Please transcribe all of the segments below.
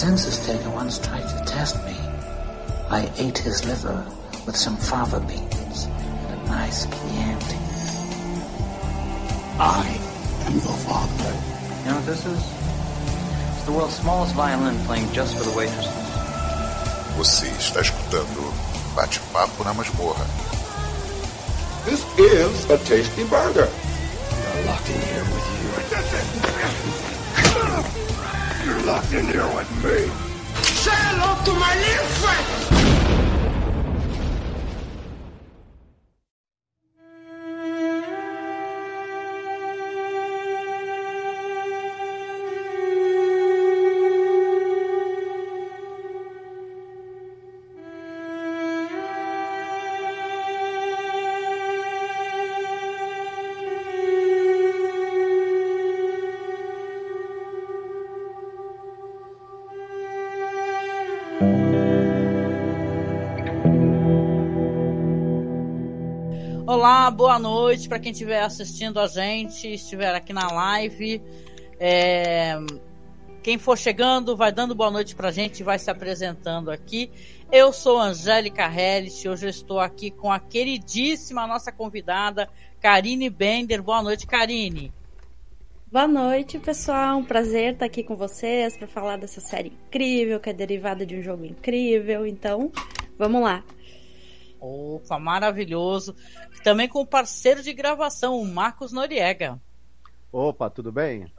census taker once tried to test me. I ate his liver with some fava beans and a nice Chianti. I am your father. You know what this is? It's the world's smallest violin playing just for the waitresses. Você está escutando Bate-Papo na Masmorra. This is a tasty burger. You're locked in here with me. Say hello to my little friend. Boa noite para quem estiver assistindo a gente, estiver aqui na live. É, Quem for chegando, vai dando boa noite para a gente, vai se apresentando aqui. Eu sou Angélica Hellis, hoje eu estou aqui com a queridíssima nossa convidada, Karine Bender. Boa noite, Karine. Boa noite, pessoal. Um prazer estar aqui com vocês para falar dessa série incrível, que é derivada de um jogo incrível. Então, vamos lá. Opa, maravilhoso. Também com o parceiro de gravação, o Marcos Noriega. Opa, tudo bem?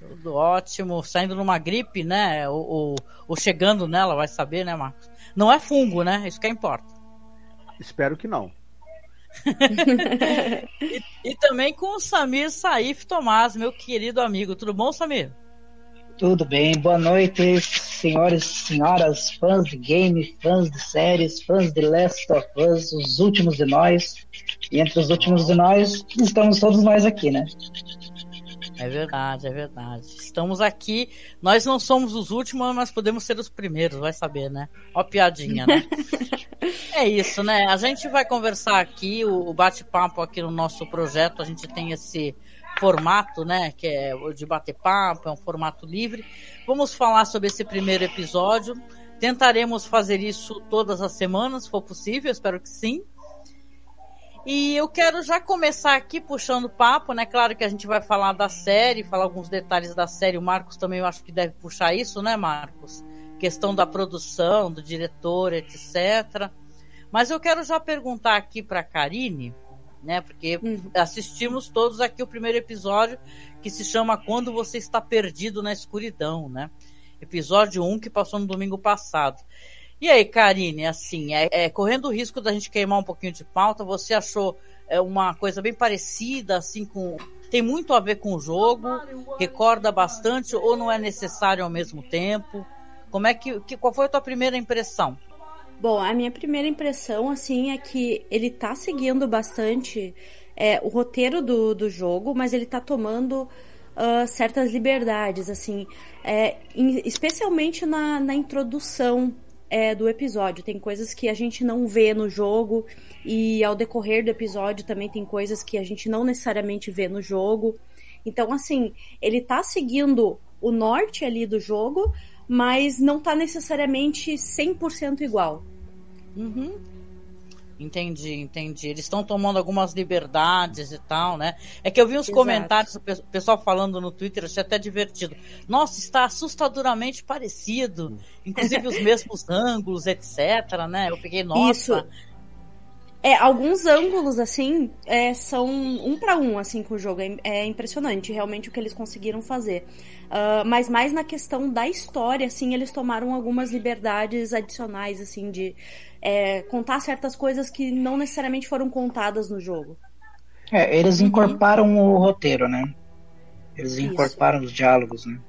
Tudo ótimo, saindo numa gripe, né? Ou, ou, chegando nela, vai saber, né, Marcos? Não é fungo, né? Isso que importa. Espero que não. e, e, também com o Samir Saif Tomás, meu querido amigo. Tudo bom, Samir? Tudo bem, boa noite, senhores e senhoras, fãs de game, fãs de séries, fãs de Last of Us, os últimos de nós. E entre os últimos de nós, estamos todos nós aqui, né? É verdade, é verdade. Estamos aqui. Nós não somos os últimos, mas podemos ser os primeiros, vai saber, né? Ó, piadinha, né? é isso, né? A gente vai conversar aqui, o bate-papo aqui no nosso projeto. A gente tem esse formato, né? Que é de bater papo, é um formato livre. Vamos falar sobre esse primeiro episódio. Tentaremos fazer isso todas as semanas, se for possível, espero que sim. E eu quero já começar aqui puxando papo, né? Claro que a gente vai falar da série, falar alguns detalhes da série. O Marcos também eu acho que deve puxar isso, né, Marcos? Questão da produção, do diretor, etc. Mas eu quero já perguntar aqui para Karine, né? Porque uhum. assistimos todos aqui o primeiro episódio que se chama Quando Você Está Perdido na Escuridão, né? Episódio 1 que passou no domingo passado. E aí, Karine, assim, é, é, correndo o risco da gente queimar um pouquinho de pauta, você achou é, uma coisa bem parecida, assim, com. Tem muito a ver com o jogo, recorda bastante, ou não é necessário ao mesmo tempo? Como é que. que qual foi a tua primeira impressão? Bom, a minha primeira impressão, assim, é que ele tá seguindo bastante é, o roteiro do, do jogo, mas ele tá tomando uh, certas liberdades, assim, é, especialmente na, na introdução é, do episódio. Tem coisas que a gente não vê no jogo, e ao decorrer do episódio também tem coisas que a gente não necessariamente vê no jogo. Então, assim, ele tá seguindo o norte ali do jogo, mas não tá necessariamente 100% igual. Uhum. Entendi, entendi. Eles estão tomando algumas liberdades e tal, né? É que eu vi uns Exato. comentários, o pessoal falando no Twitter, achei até divertido. Nossa, está assustadoramente parecido. Inclusive os mesmos ângulos, etc, né? Eu peguei, nossa. Isso. É, alguns ângulos, assim, é, são um para um, assim, com o jogo. É, é, impressionante, realmente, o que eles conseguiram fazer. Uh, mas mais na questão da história, assim, eles tomaram algumas liberdades adicionais, assim, de é, contar certas coisas que não necessariamente foram contadas no jogo. É, eles incorporaram uhum. o roteiro, né? Eles incorporaram os diálogos, né?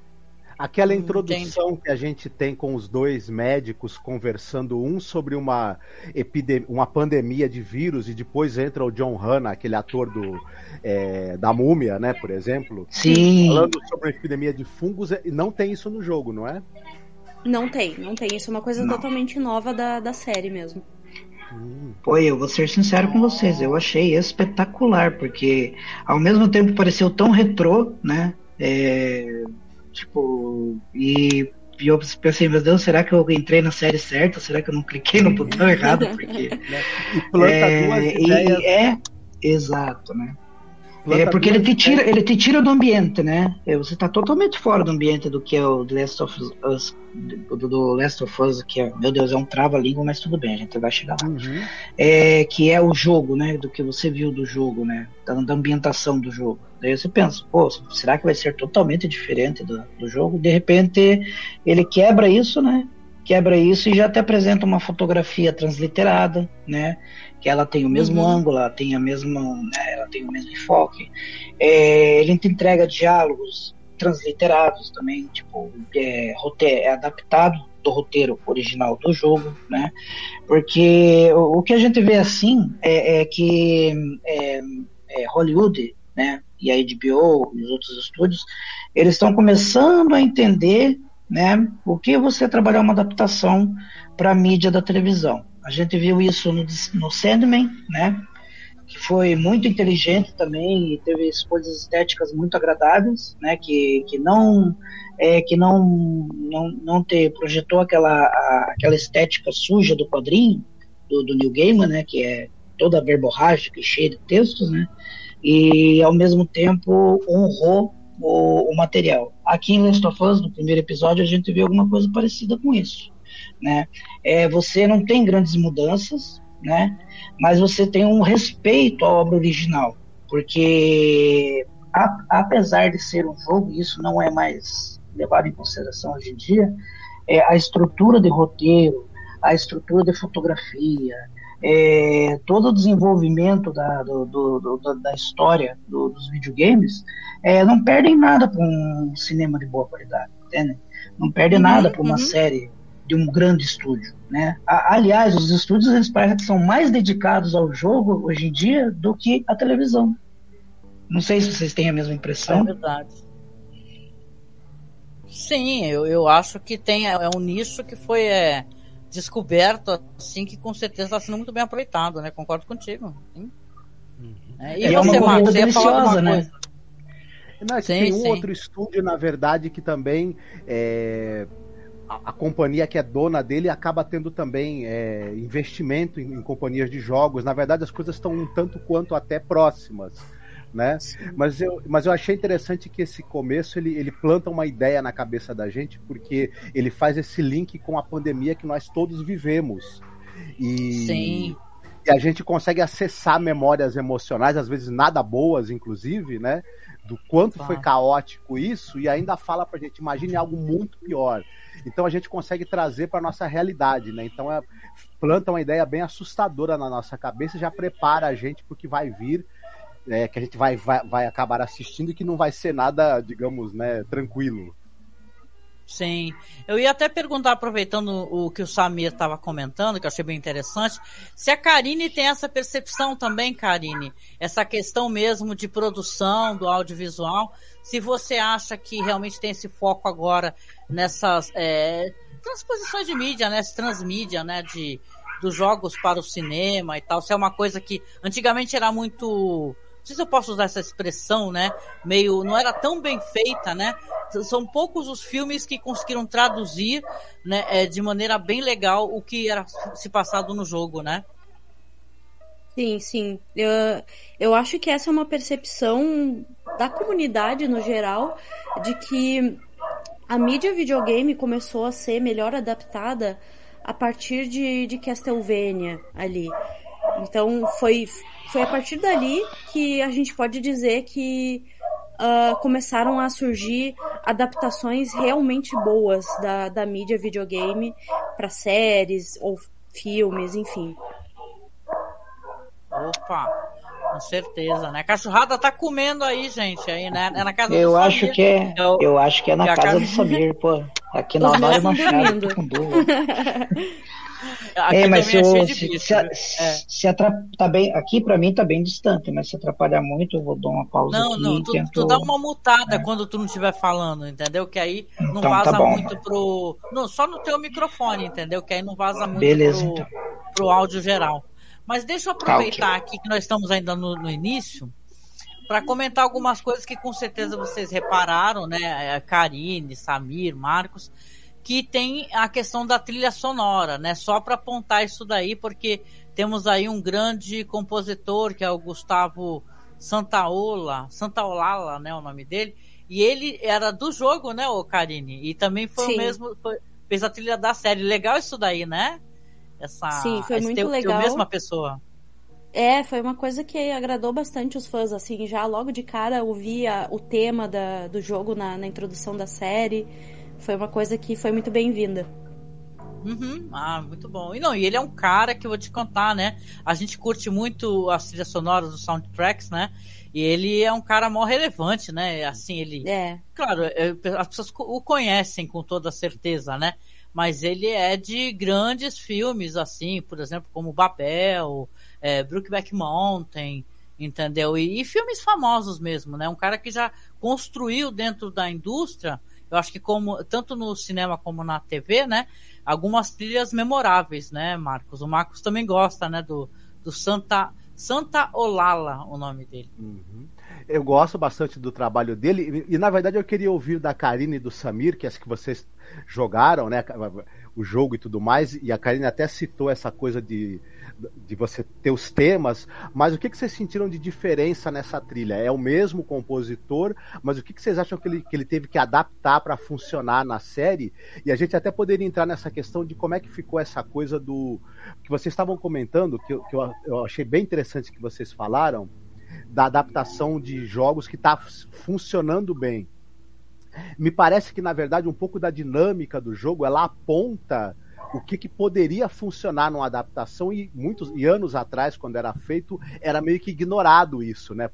Aquela introdução Entendi. que a gente tem com os dois médicos conversando um sobre uma epidemia, uma pandemia de vírus e depois entra o John Hanna, aquele ator do é, da Múmia, né, por exemplo, Sim. falando sobre a epidemia de fungos, e não tem isso no jogo, não é? Não tem, não tem. Isso é uma coisa não. totalmente nova da, da série mesmo. Pô, eu vou ser sincero com vocês, eu achei espetacular, porque ao mesmo tempo pareceu tão retrô, né? É, Tipo, e E eu pensei, meu Deus, será que eu entrei na série certa? Será que eu não cliquei no botão errado? Porque. e planta é, duas e- ideias. é, exato, né? É porque ele te tira, ele te tira do ambiente, né? É, Você tá totalmente fora do ambiente do que é o The Last of Us, do, do Last of Us, que é, meu Deus, é um trava-língua, mas tudo bem, a gente vai chegar lá. Uhum. É, que é o jogo, né? Do que você viu do jogo, né? Da, da ambientação do jogo. Daí você pensa, pô, será que vai ser totalmente diferente do, do jogo? De repente, ele quebra isso, né? Quebra isso e já te apresenta uma fotografia transliterada, né? Que ela tem o mesmo Uhum. ângulo, ela tem a mesma, né, ela tem o mesmo enfoque. É, ele te entrega diálogos transliterados também, tipo, é, roteiro, é adaptado do roteiro original do jogo, né? Porque o, o que a gente vê assim é, é que é, é, Hollywood, né? E a HBO e os outros estúdios, eles estão começando a entender, né? O que você trabalhar uma adaptação para a mídia da televisão. A gente viu isso no, no Sandman, né? Que foi muito inteligente também e teve coisas estéticas muito agradáveis, né? Que, que não é, que não, não, não te projetou aquela, a- aquela estética suja do quadrinho do, do New Gaiman, né? Que é toda verborrágica e cheia de textos, né? E ao mesmo tempo honrou o, o material. Aqui em Last of Us, no primeiro episódio, a gente viu alguma coisa parecida com isso, né? É, você não tem grandes mudanças, né? Mas você tem um respeito à obra original, porque a- apesar de ser um jogo, isso não é mais levado em consideração hoje em dia, é, a estrutura de roteiro, a estrutura de fotografia, é, todo o desenvolvimento da, do- do- do- da- história do- dos videogames é, não perdem nada para um cinema de boa qualidade, entende? Não perde Uhum, nada para uma uhum. série de um grande estúdio, né? A- aliás, os estúdios eles parecem que são mais dedicados ao jogo hoje em dia do que à televisão. Não sei se vocês têm a mesma É impressão. verdade. Sim, eu, eu acho que tem é um nicho que foi é, descoberto assim que com certeza está sendo muito bem aproveitado, né? Concordo contigo. Sim. É, e, E é uma você, comida Marcos, você ia falar alguma né? coisa? Não, é que Sim, tem um sim. outro estúdio, na verdade, que também é, a, a companhia que é dona dele acaba tendo também é, investimento em, em companhias de jogos. Na verdade, as coisas estão um tanto quanto até próximas. Né? Mas, eu, mas eu achei interessante que esse começo ele, ele planta uma ideia na cabeça da gente, porque ele faz esse link com a pandemia que nós todos vivemos. E, Sim. e a gente consegue acessar memórias emocionais, às vezes nada boas, inclusive, né? Do quanto foi caótico isso, e ainda fala pra gente, imagine algo muito pior. Então a gente consegue trazer para nossa realidade, né? Então é, planta uma ideia bem assustadora na nossa cabeça e já prepara a gente pro que vai vir, é, que a gente vai, vai, vai acabar assistindo e que não vai ser nada, digamos, né, tranquilo. Sim. Eu ia até perguntar, aproveitando o que o Samir estava comentando, que eu achei bem interessante, se a Karine tem essa percepção também, Karine, essa questão mesmo de produção do audiovisual, se você acha que realmente tem esse foco agora nessas é, transposições de mídia, né, transmídia, né, de, dos jogos para o cinema e tal, se é uma coisa que antigamente era muito sei se eu posso usar essa expressão, né? Meio, não era tão bem feita, né? São poucos os filmes que conseguiram traduzir, né, é, de maneira bem legal o que era se passado no jogo, né? Sim, sim. Eu, eu acho que essa é uma percepção da comunidade no geral de que a mídia videogame começou a ser melhor adaptada a partir de, de Castlevania ali. Então foi, foi a partir dali que a gente pode dizer que uh, começaram a surgir adaptações realmente boas da, da mídia videogame para séries ou filmes, enfim. Opa, com certeza, né? A cachorrada tá comendo aí, gente, aí, né? É na casa Eu do acho Samir. que é, Eu- eu acho que é na casa casa- do Samir, pô. Aqui na Machado, dormindo. tô com. Aqui É, mas é eu- se, bicho, se, viu? É. se atrap- tá bem, aqui pra mim tá bem distante, mas se atrapalhar muito, eu vou dar uma pausa Não, aqui não, tu, tento... tu dá uma mutada quando tu não estiver falando, entendeu? Que aí não Então, vaza tá bom. muito pro. Não, só no teu microfone, entendeu? Que aí não vaza muito Beleza, pro, então. pro áudio geral. Mas deixa eu Tá, aproveitar aqui que nós estamos ainda no, no início para comentar algumas coisas que com certeza vocês repararam, né? A Karine, Samir, Marcos, que tem a questão da trilha sonora, né? Só para apontar isso daí, porque temos aí um grande compositor que é o Gustavo Santaola, Santaolala, né, o nome dele, e ele era do jogo, né, o Karine, e também foi Sim. o mesmo, foi, fez a trilha da série. Legal isso daí, né? Essa, Sim, foi muito legal. a mesma pessoa. É, foi uma coisa que agradou bastante os fãs, assim, já logo de cara ouvia o tema da, do jogo na, na introdução da série. Foi uma coisa que foi muito bem-vinda. Uhum. Ah, muito bom. E não, e ele é um cara que eu vou te contar, né? A gente curte muito as trilhas sonoras dos soundtracks, né? E ele é um cara mó relevante, né? Assim, ele. É. Claro, é, as pessoas o conhecem com toda certeza, né? Mas ele é de grandes filmes, assim, por exemplo, como Babel, é, Brookback Mountain, entendeu? E, e filmes famosos mesmo, né? Um cara que já construiu dentro da indústria, eu acho que como tanto no cinema como na TV, né? Algumas trilhas memoráveis, né, Marcos? O Marcos também gosta, né, do, do Santa Santa Olala, o nome dele. Uhum. Eu gosto bastante do trabalho dele e, e, na verdade eu queria ouvir da Karine e do Samir, que é as que vocês jogaram, né, o jogo e tudo mais, e a Karine até citou essa coisa de de você ter os temas, mas o que, que vocês sentiram de diferença nessa trilha? É o mesmo compositor, mas o que, que vocês acham que ele, que ele teve que adaptar para funcionar na série? E a gente até poderia entrar nessa questão de como é que ficou essa coisa do. que vocês estavam comentando, que, que eu, eu achei bem interessante que vocês falaram, da adaptação de jogos que está funcionando bem. Me parece que, na verdade, um pouco da dinâmica do jogo ela aponta o que, que poderia funcionar numa adaptação e muitos e anos atrás, quando era feito, era meio que ignorado isso, né?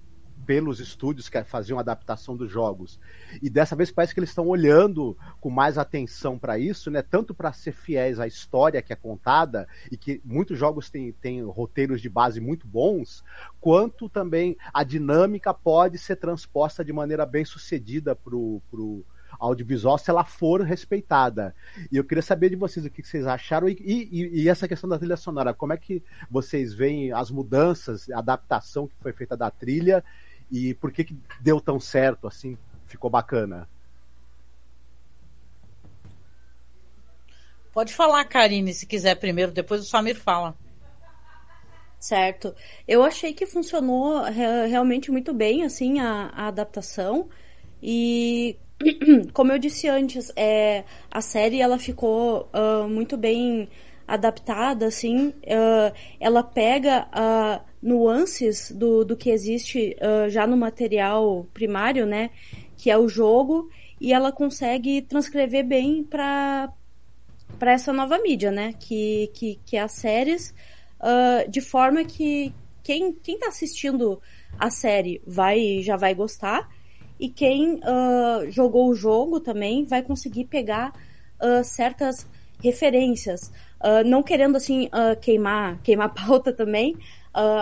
Pelos estúdios que faziam adaptação dos jogos. E dessa vez parece que eles estão olhando com mais atenção para isso, né? Tanto para ser fiéis à história que é contada, e que muitos jogos têm, têm roteiros de base muito bons, quanto também a dinâmica pode ser transposta de maneira bem sucedida para o audiovisual se ela for respeitada. E eu queria saber de vocês o que vocês acharam e, e, e essa questão da trilha sonora. Como é que vocês veem as mudanças, a adaptação que foi feita da trilha e por que, que deu tão certo assim? Ficou bacana. Pode falar, Karine, se quiser primeiro, depois o Samir fala. Certo. Eu achei que funcionou realmente muito bem, assim, a, a adaptação. E como eu disse antes, é, a série ela ficou uh, muito bem adaptada, assim, uh, ela pega uh, nuances do, do que existe uh, já no material primário, né, que é o jogo, e ela consegue transcrever bem para para essa nova mídia, né, que, que, que é as séries, de forma que quem, quem tá assistindo a série vai já vai gostar, e quem uh, jogou o jogo também vai conseguir pegar uh, certas referências. Uh, não querendo assim queimar, queimar pauta também,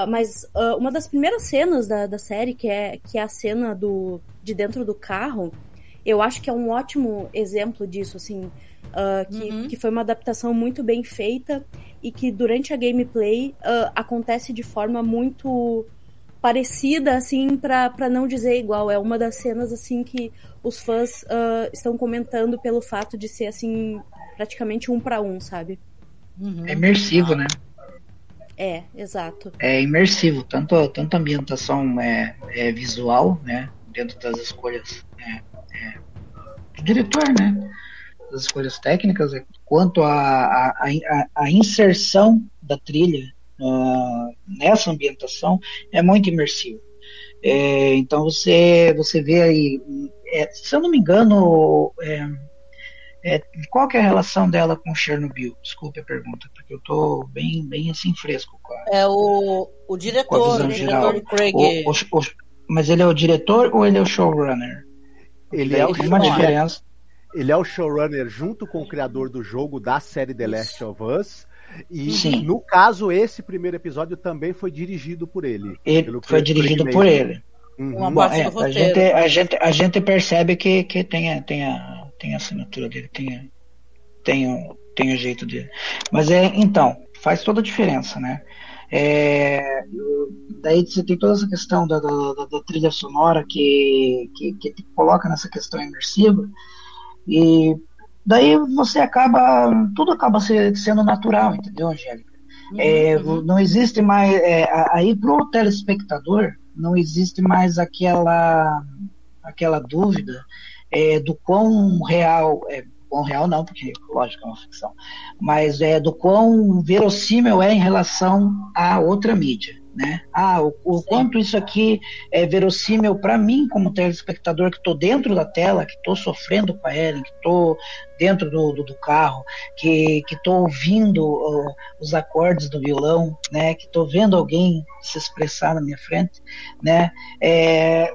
mas uma das primeiras cenas da, da série, que é, que é a cena do, de dentro do carro, eu acho que é um ótimo exemplo disso, assim, que, uhum. que foi uma adaptação muito bem feita e que durante a gameplay acontece de forma muito parecida, assim, para não dizer igual. É uma das cenas, assim, que os fãs uh, estão comentando pelo fato de ser, assim, praticamente um para um, sabe? Uhum. É imersivo, né? É, exato. É imersivo, tanto, tanto a ambientação é, é visual, né? Dentro das escolhas é, é, do diretor, né? Das escolhas técnicas, quanto a, inserção da trilha uh, nessa ambientação é muito imersivo. É, então você, você vê aí, é, se eu não me engano, é, qual é a relação dela com Chernobyl? Desculpe a pergunta, porque eu estou bem, bem assim fresco. A, é o, o diretor, o diretor Craig. O, o, o, mas ele é o diretor ou ele é o showrunner? Ele é o uma diferença. Ele é o showrunner junto com o criador do jogo da série The Last of Us e Sim. no caso, esse primeiro episódio também foi dirigido por ele. ele foi dirigido por ele. Uhum. Bom, é, a, gente, a, gente, a gente percebe que, que tem, a, tem, a, tem a assinatura dele, tem, tem, o, tem o jeito dele. Mas é, então, faz toda a diferença, né? É, daí você tem toda essa questão da, da, da, da trilha sonora que, que, que, coloca nessa questão imersiva. E daí você acaba, tudo acaba sendo natural, entendeu, Angélica? Uhum, é, uhum. Não existe mais, é, aí pro telespectador, não existe mais aquela, aquela dúvida é, do quão real, é, quão real não, porque lógico é uma ficção, mas é do quão verossímil é em relação a outra mídia né? Ah, o, o quanto isso aqui é verossímil para mim como telespectador que estou dentro da tela, que estou sofrendo com a Ellen, que estou dentro do, do, do, carro, que estou ouvindo uh, os acordes do violão, né? Que estou vendo alguém se expressar na minha frente, né? É,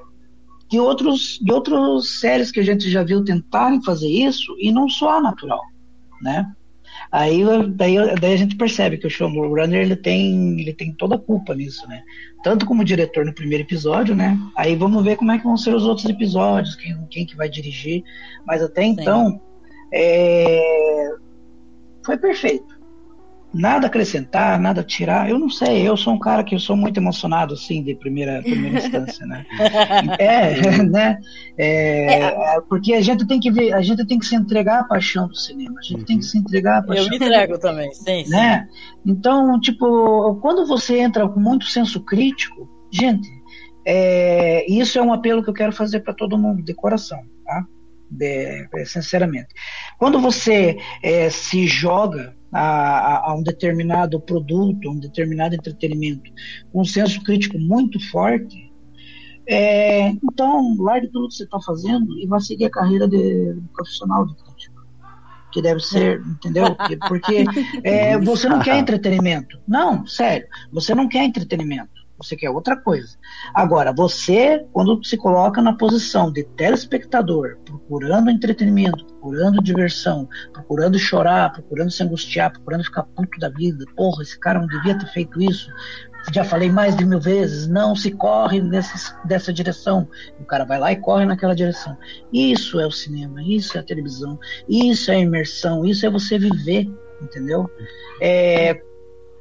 de outros de outras séries que a gente já viu tentarem fazer isso e não soa natural, né? Aí daí, daí a gente percebe que o showrunner ele tem, ele tem toda a culpa nisso, né? Tanto como diretor no primeiro episódio, né? Aí vamos ver como é que vão ser os outros episódios, quem, quem que vai dirigir. Mas até então, é... foi perfeito nada acrescentar, nada tirar. Eu não sei, eu sou um cara que eu sou muito emocionado, assim, de primeira, primeira instância, né? É, né? É, é, porque a gente tem que ver, a gente tem que se entregar à paixão do cinema, a gente uhum. tem que se entregar à paixão. Eu me entrego também, sim, sim. Né? Então, tipo, quando você entra com muito senso crítico, gente, é, isso é um apelo que eu quero fazer para todo mundo, de coração, tá? De, sinceramente. Quando você é, se joga a, a, um determinado produto, a um determinado entretenimento, um senso crítico muito forte, é, então largue tudo que você está fazendo e vá seguir a carreira de, de profissional de crítico. Que deve ser, entendeu? Porque é, você não quer entretenimento. Não, sério, você não quer entretenimento você quer outra coisa. Agora, você, quando se coloca na posição de telespectador, procurando entretenimento, procurando diversão, procurando chorar, procurando se angustiar, procurando ficar puto da vida, porra, esse cara não devia ter feito isso. Já falei mais de mil vezes, não se corre nessa, dessa direção. O cara vai lá e corre naquela direção. Isso é o cinema, isso é a televisão, isso é a imersão, isso é você viver, entendeu? É,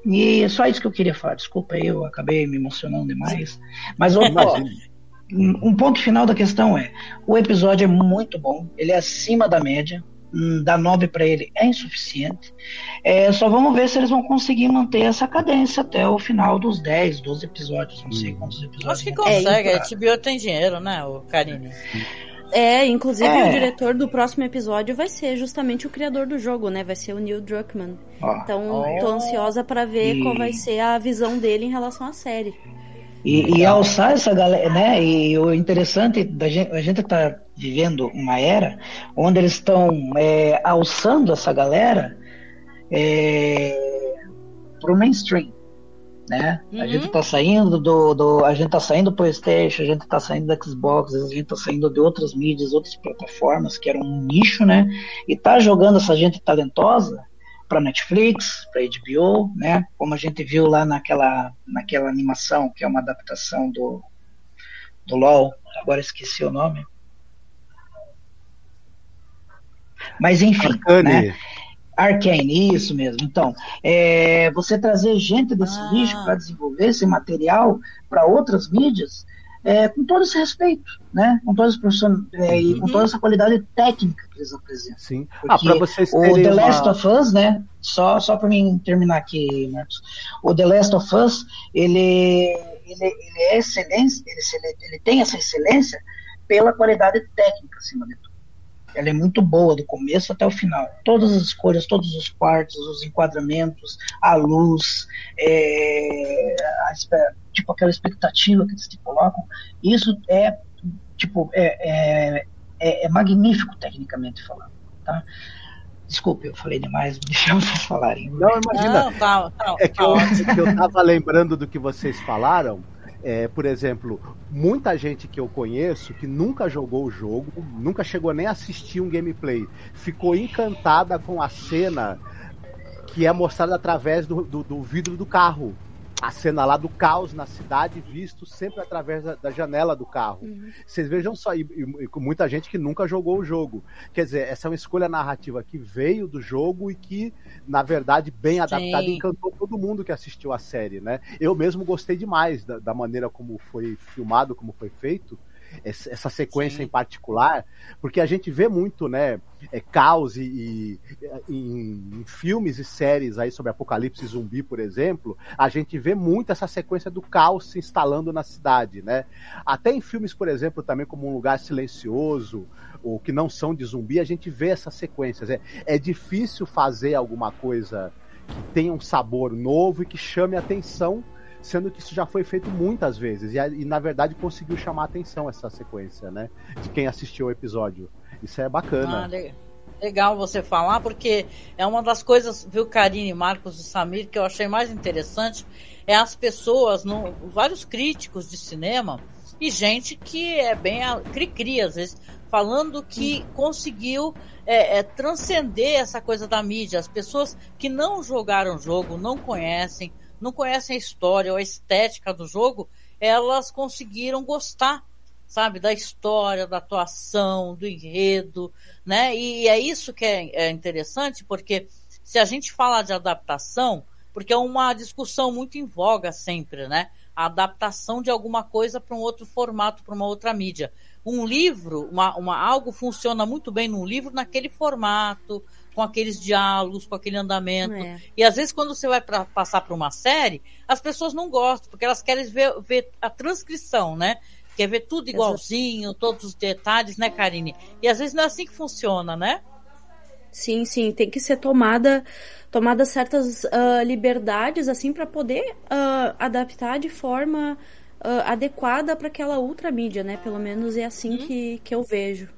e é só isso que eu queria falar. Desculpa aí, eu acabei me emocionando demais. Mas ó, um ponto final da questão é: o episódio é muito bom, ele é acima da média. Dar 9 para ele é insuficiente. É, só vamos ver se eles vão conseguir manter essa cadência até o final dos 10, 12 episódios. Não sei hum. quantos episódios. Acho que consegue, a HBO tem dinheiro, né, o Karine? É, inclusive é. o diretor do próximo episódio vai ser justamente o criador do jogo, né? Vai ser o Neil Druckmann. Então, oh. tô ansiosa para ver e... qual vai ser a visão dele em relação à série. E, e alçar essa galera, né? E o interessante da gente, a gente tá vivendo uma era onde eles estão é, alçando essa galera é, pro mainstream né? Uhum. A gente está saindo do, do, a gente está saindo do PlayStation, a gente está saindo do Xbox, a gente está saindo de outras mídias, outras plataformas que eram um nicho, né? E tá jogando essa gente talentosa para Netflix, para HBO, né? Como a gente viu lá naquela naquela animação que é uma adaptação do do LoL, agora esqueci o nome. Mas enfim, Arcane. né? Arcane, isso mesmo. Então, é, você trazer gente desse ah. nicho para desenvolver esse material para outras mídias, é, com todo esse respeito, né? Com toda essa é, e com uhum. toda essa qualidade técnica que eles apresentam. Sim. ah, para vocês terem o The uma... Last of Us, né? Só só para mim terminar aqui, Marcos. O The Last of Us, ele ele, ele é excelência, ele, ele tem essa excelência pela qualidade técnica acima de tudo. Ela é muito boa do começo até o final. Todas as escolhas, todos os quartos, os enquadramentos, a luz, é, a, tipo aquela expectativa que eles te colocam. Isso é tipo é, é, é, é magnífico tecnicamente falando, tá? Desculpe, eu falei demais, deixa vocês falarem. Não, imagina. Não, tá, tá, é que eu, que eu tava lembrando do que vocês falaram. É, por exemplo, muita gente que eu conheço que nunca jogou o jogo, nunca chegou nem a assistir um gameplay, ficou encantada com a cena que é mostrada através do, do, do vidro do carro a cena lá do caos na cidade, visto sempre através da, da janela do carro. Uhum. Vocês vejam só, e, e, e, muita gente que nunca jogou o jogo. Quer dizer, essa é uma escolha narrativa que veio do jogo e que, na verdade, bem adaptada, encantou todo mundo que assistiu a série, né? Eu mesmo gostei demais da, da maneira como foi filmado, como foi feito. Essa sequência Sim. em particular, porque a gente vê muito, né, é, caos e, e em, em, filmes e séries aí sobre apocalipse zumbi, por exemplo, a gente vê muito essa sequência do caos se instalando na cidade, né? Até em filmes, por exemplo, também como um lugar silencioso ou que não são de zumbi, a gente vê essas sequências. É, é difícil fazer alguma coisa que tenha um sabor novo e que chame atenção sendo que isso já foi feito muitas vezes. E, e, na verdade conseguiu chamar atenção essa sequência, né? De quem assistiu o episódio. Isso é bacana. Ah, legal você falar, porque é uma das coisas, viu, Karine, Marcos e Samir, que eu achei mais interessante, é as pessoas, no, vários críticos de cinema e gente que é bem cri-cri, às vezes, falando que conseguiu é, é, transcender essa coisa da mídia. As pessoas que não jogaram o jogo, não conhecem, não conhecem a história ou a estética do jogo, elas conseguiram gostar, sabe, da história, da atuação, do enredo, né? E é isso que é, é interessante, porque se a gente fala de adaptação, porque é uma discussão muito em voga sempre, né? A adaptação de alguma coisa para um outro formato, para uma outra mídia. Um livro, uma, uma, algo funciona muito bem num livro naquele formato, com aqueles diálogos, com aquele andamento. É. E às vezes, quando você vai pra, passar para uma série, as pessoas não gostam, porque elas querem ver, ver a transcrição, né? Quer ver tudo igualzinho, todos os detalhes, né, Karine? E às vezes não é assim que funciona, né? Sim, sim, tem que ser tomada tomada certas uh, liberdades assim para poder uh, adaptar de forma uh, adequada para aquela outra mídia, né? Pelo menos é assim hum. que, que eu vejo.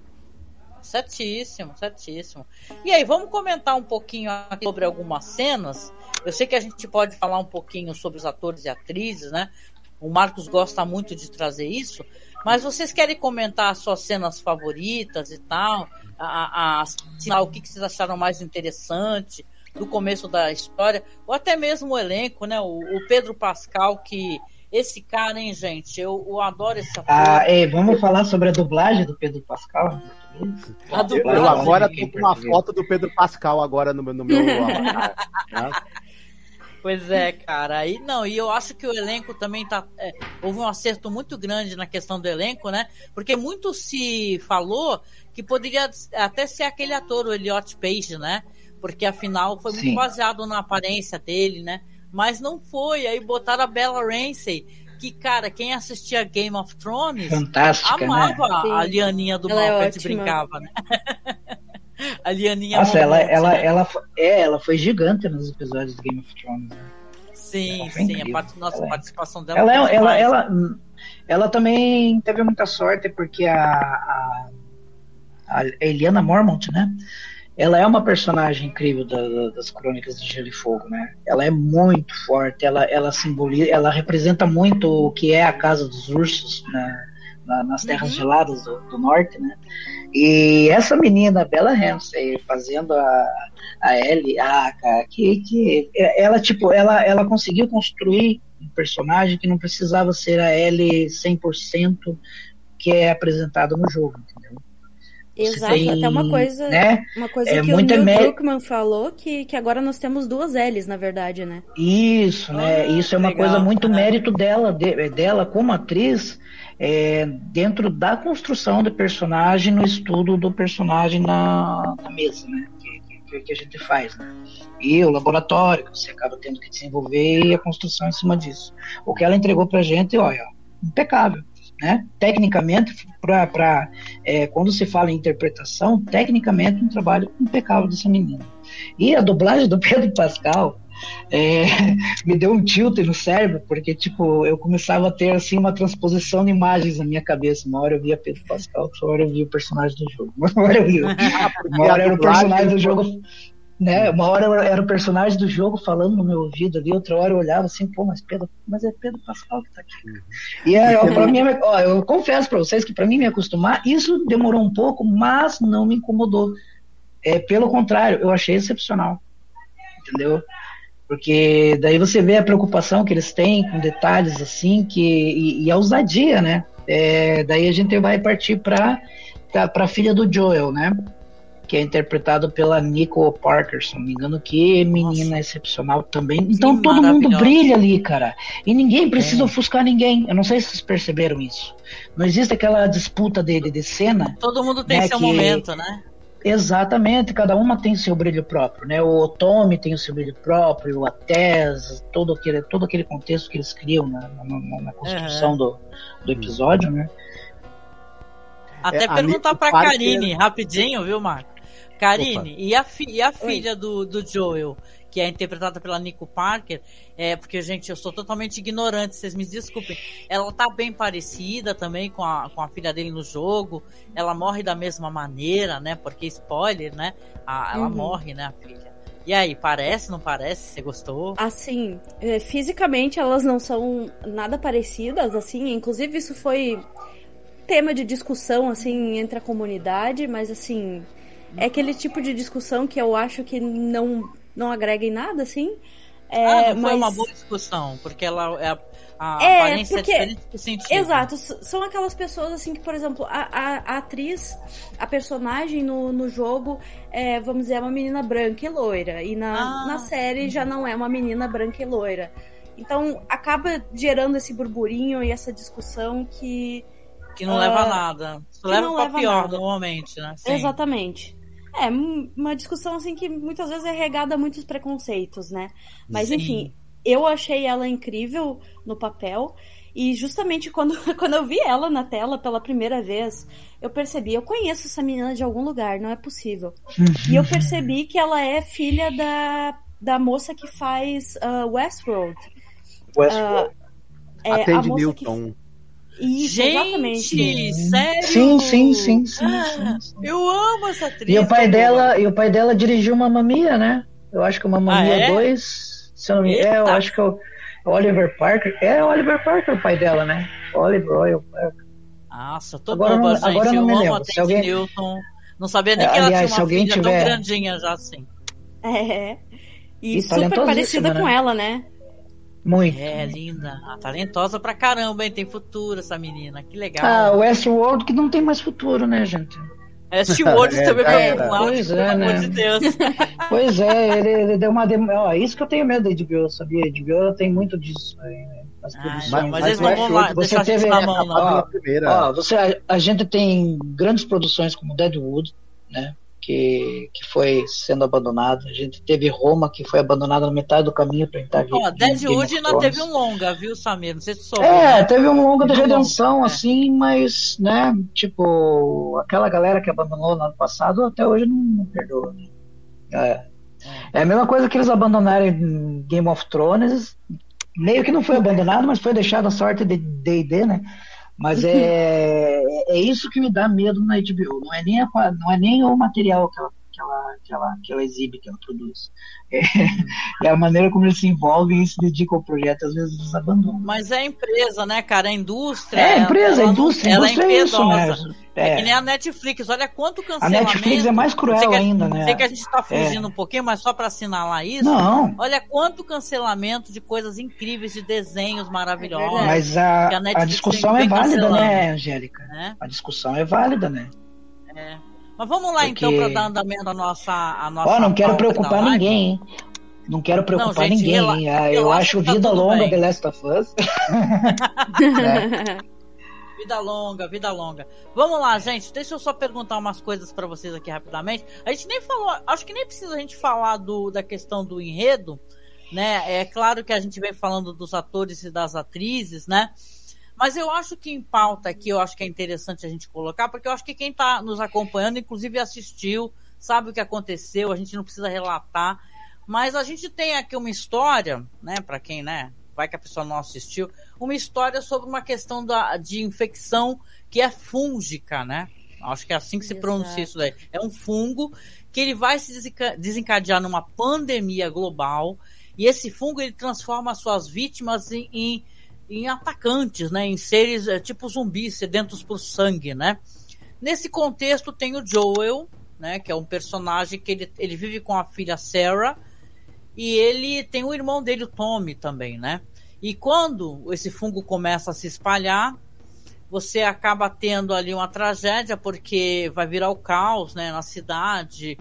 Certíssimo, certíssimo. E aí, vamos comentar um pouquinho sobre algumas cenas. Eu sei que a gente pode falar um pouquinho sobre os atores e atrizes, né? O Marcos gosta muito de trazer isso. Mas vocês querem comentar as suas cenas favoritas e tal? A, a, a, o que, que vocês acharam mais interessante do começo da história? Ou até mesmo o elenco, né? O, o Pedro Pascal, que esse cara, hein, gente? Eu, eu adoro esse ator. Ah, ei, vamos falar sobre a dublagem do Pedro Pascal? A dublagem. Eu agora tô com uma foto do Pedro Pascal agora no, no meu. Pois é, cara. Aí não, e eu acho que o elenco também tá. É, houve um acerto muito grande na questão do elenco, né? Porque muito se falou que poderia até ser aquele ator, o Elliot Page, né? Porque afinal foi muito Sim. baseado na aparência dele, né? Mas não foi. Aí botaram a Bella Ramsey, que, cara, quem assistia Game of Thrones Fantástica, né? amava né? a Lianinha do ela mal é a brincava, né? a Lianinha Nossa, ela, ela, né? ela, é, ela foi gigante nos episódios do Game of Thrones. Né? Sim, sim, a part... nossa, ela, é. participação dela. Ela, é, ela, ela, ela, também teve muita sorte porque a, a, a Eliana Mormont, né? Ela é uma personagem incrível da, das Crônicas de Gelo e Fogo, né? Ela é muito forte, ela, ela simboliza, ela representa muito o que é a Casa dos Ursos né? Na, nas terras uhum. geladas do, do, norte, né? E essa menina, Bella Ramsey, fazendo a, a Ellie, a, que, que ela tipo, ela, ela conseguiu construir um personagem que não precisava ser a Ellie 100% que é apresentado no jogo, entendeu? Exato, tem, até uma coisa, né? uma coisa é que o Neil me... Druckmann falou, que, que agora nós temos duas L's, na verdade, né? Isso, né? Isso é uma legal, coisa muito mérito dela, de, dela como atriz, é, dentro da construção do personagem, no estudo do personagem na, na mesa, né? Que, que, que, a gente faz, né? E o laboratório, que você acaba tendo que desenvolver e a construção em cima disso. O que ela entregou pra gente, olha, impecável né? Tecnicamente, para é, quando se fala em interpretação, tecnicamente um trabalho impecável dessa menina. E a dublagem do Pedro Pascal é, me deu um tilt no cérebro, porque tipo, eu começava a ter assim uma transposição de imagens na minha cabeça. Uma hora eu via Pedro Pascal, outra hora eu via o personagem do jogo. Uma hora eu via, uma hora era o personagem do jogo né? Uma hora era o personagem do jogo falando no meu ouvido ali, outra hora eu olhava assim, pô, mas Pedro, mas é Pedro Pascal que tá aqui. E é, pra mim, ó, eu confesso para vocês que para mim me acostumar, isso demorou um pouco, mas não me incomodou. É, pelo contrário, eu achei excepcional. Entendeu? Porque daí você vê a preocupação que eles têm com detalhes assim, que, e, e a ousadia, né? É, daí a gente vai partir para a filha do Joel, né? Que é interpretado pela Nicole Parker, se não me engano, que menina Nossa. excepcional também. Então que todo mundo brilha ali, cara. E ninguém precisa é. ofuscar ninguém. Eu não sei se vocês perceberam isso. Não existe aquela disputa de, de, cena. Todo mundo tem né, seu que... momento, né? Exatamente, cada uma tem seu brilho próprio, né? O Otome tem o seu brilho próprio, a Tess, todo aquele, todo aquele contexto que eles criam na, na, na construção uhum. do, do episódio, né? Até é, perguntar pra Karine, rapidinho, viu, Marco? Karine, e a, fi, e a filha do, do Joel, que é interpretada pela Nico Parker, é, porque, gente, eu sou totalmente ignorante, vocês me desculpem. Ela tá bem parecida também com a, com a filha dele no jogo. Ela morre da mesma maneira, né? Porque, spoiler, né? A, ela uhum. morre, né, a filha. E aí, parece, não parece? Você gostou? Assim, é, fisicamente elas não são nada parecidas, assim. Inclusive, isso foi tema de discussão, assim, entre a comunidade, mas, assim, é aquele tipo de discussão que eu acho que não, não agrega em nada, assim. É, ah, não mas... foi uma boa discussão, porque ela é a, é, aparência porque... é diferente do. Exato, são aquelas pessoas assim que, por exemplo, a, a, a atriz, a personagem no, no jogo, é, vamos dizer, é uma menina branca e loira. E na, ah, na série já não é uma menina branca e loira. Então acaba gerando esse burburinho e essa discussão que. Que não uh, leva a nada. Só leva pra pior, nada. normalmente, né? Sim. Exatamente. É, uma discussão assim que muitas vezes é regada a muitos preconceitos, né? Mas Sim. enfim, eu achei ela incrível no papel. E justamente quando, quando eu vi ela na tela pela primeira vez, eu percebi, eu conheço essa menina de algum lugar, não é possível. e eu percebi que ela é filha da, da moça que faz uh, Westworld. Westworld. Uh, é, a Tandy Newton. Que... Isso, Gente, exatamente. sério? Sim, sim, sim, sim, ah, sim, Eu amo essa atriz. E o pai dela, e o pai dela dirigiu uma mamia, né? Eu acho que uma mamia 2, ah, é? se eu não me engano, é, eu acho que é o Oliver Parker. É o Oliver Parker o pai dela, né? Oliver Royal Parker. Nossa, tô agora boba, não, gente. Agora não eu me lembro. Se alguém... Newton. Não sabia nem que ela Aliás, tinha uma filha tiver... tão grandinha já assim. É. E, e super parecida né? com ela, né? Muito. É, linda. Ah, talentosa pra caramba, hein? Tem futuro essa menina. Que legal. Ah, o Westworld que não tem mais futuro, né, gente? Westworld é, também é, pra Pois é, né? de Deus. Pois é, ele, ele deu uma. Dem... Ó, isso que eu tenho medo da HBO, sabia? A HBO tem muito disso aí, né? As ah, mas, mas eles não vão lá, você teve na mão, não. Ó, ó, você, a, a gente tem grandes produções como Deadwood, né? Que, que foi sendo abandonado. A gente teve Roma, que foi abandonada na metade do caminho para entrar. Ó, Deadwood ainda teve um longa, viu, Samir? Não sei se soube. É, né? teve um longa de redenção, longa, assim, mas, né, tipo, aquela galera que abandonou no ano passado até hoje não, não perdoa. Né? É. é a mesma coisa que eles abandonaram Game of Thrones. Meio que não foi abandonado, mas foi deixado a sorte de D&D, né? Mas é, é isso que me dá medo na HBO. Não é nem, a, não é nem o material que ela, que, ela, que, ela, que ela exibe, que ela produz. É, é, a maneira como eles se envolvem e se dedicam ao projeto, às vezes eles abandonam. Mas é a empresa, né, cara? A indústria. É a empresa, a indústria. Ela, indústria é isso, né? É. é. que nem a Netflix. Olha quanto cancelamento. A Netflix é mais cruel ainda, né? Sei que a gente está fugindo é. um pouquinho, mas só para assinalar isso. Não. Olha quanto cancelamento de coisas incríveis, de desenhos maravilhosos. mas a, a, a discussão é válida, né, Angélica? É? A discussão é válida, né? É. Mas vamos lá Porque... então para dar andamento à nossa. À nossa Ó, não quero preocupar ninguém, hein? Não quero preocupar não, gente, ninguém. Rela... Eu acho tá vida longa bem. The Last of Us. é. Vida longa, vida longa. Vamos lá, gente. Deixa eu só perguntar umas coisas para vocês aqui rapidamente. A gente nem falou, acho que nem precisa a gente falar do, da questão do enredo, né? É claro que a gente vem falando dos atores e das atrizes, né? Mas eu acho que em pauta aqui, eu acho que é interessante a gente colocar, porque eu acho que quem está nos acompanhando, inclusive assistiu, sabe o que aconteceu, a gente não precisa relatar. Mas a gente tem aqui uma história, né, para quem, né, vai que a pessoa não assistiu, uma história sobre uma questão da, de infecção que é fúngica, né? Acho que é assim que se pronuncia isso daí. É um fungo que ele vai se desencadear numa pandemia global e esse fungo ele transforma as suas vítimas em, em em atacantes, né, em seres é, tipo zumbis, sedentos por sangue, né? Nesse contexto tem o Joel, né, que é um personagem que ele, ele vive com a filha Sarah e ele tem o irmão dele, o Tommy, também, né? E quando esse fungo começa a se espalhar, você acaba tendo ali uma tragédia porque vai virar o caos né, na cidade,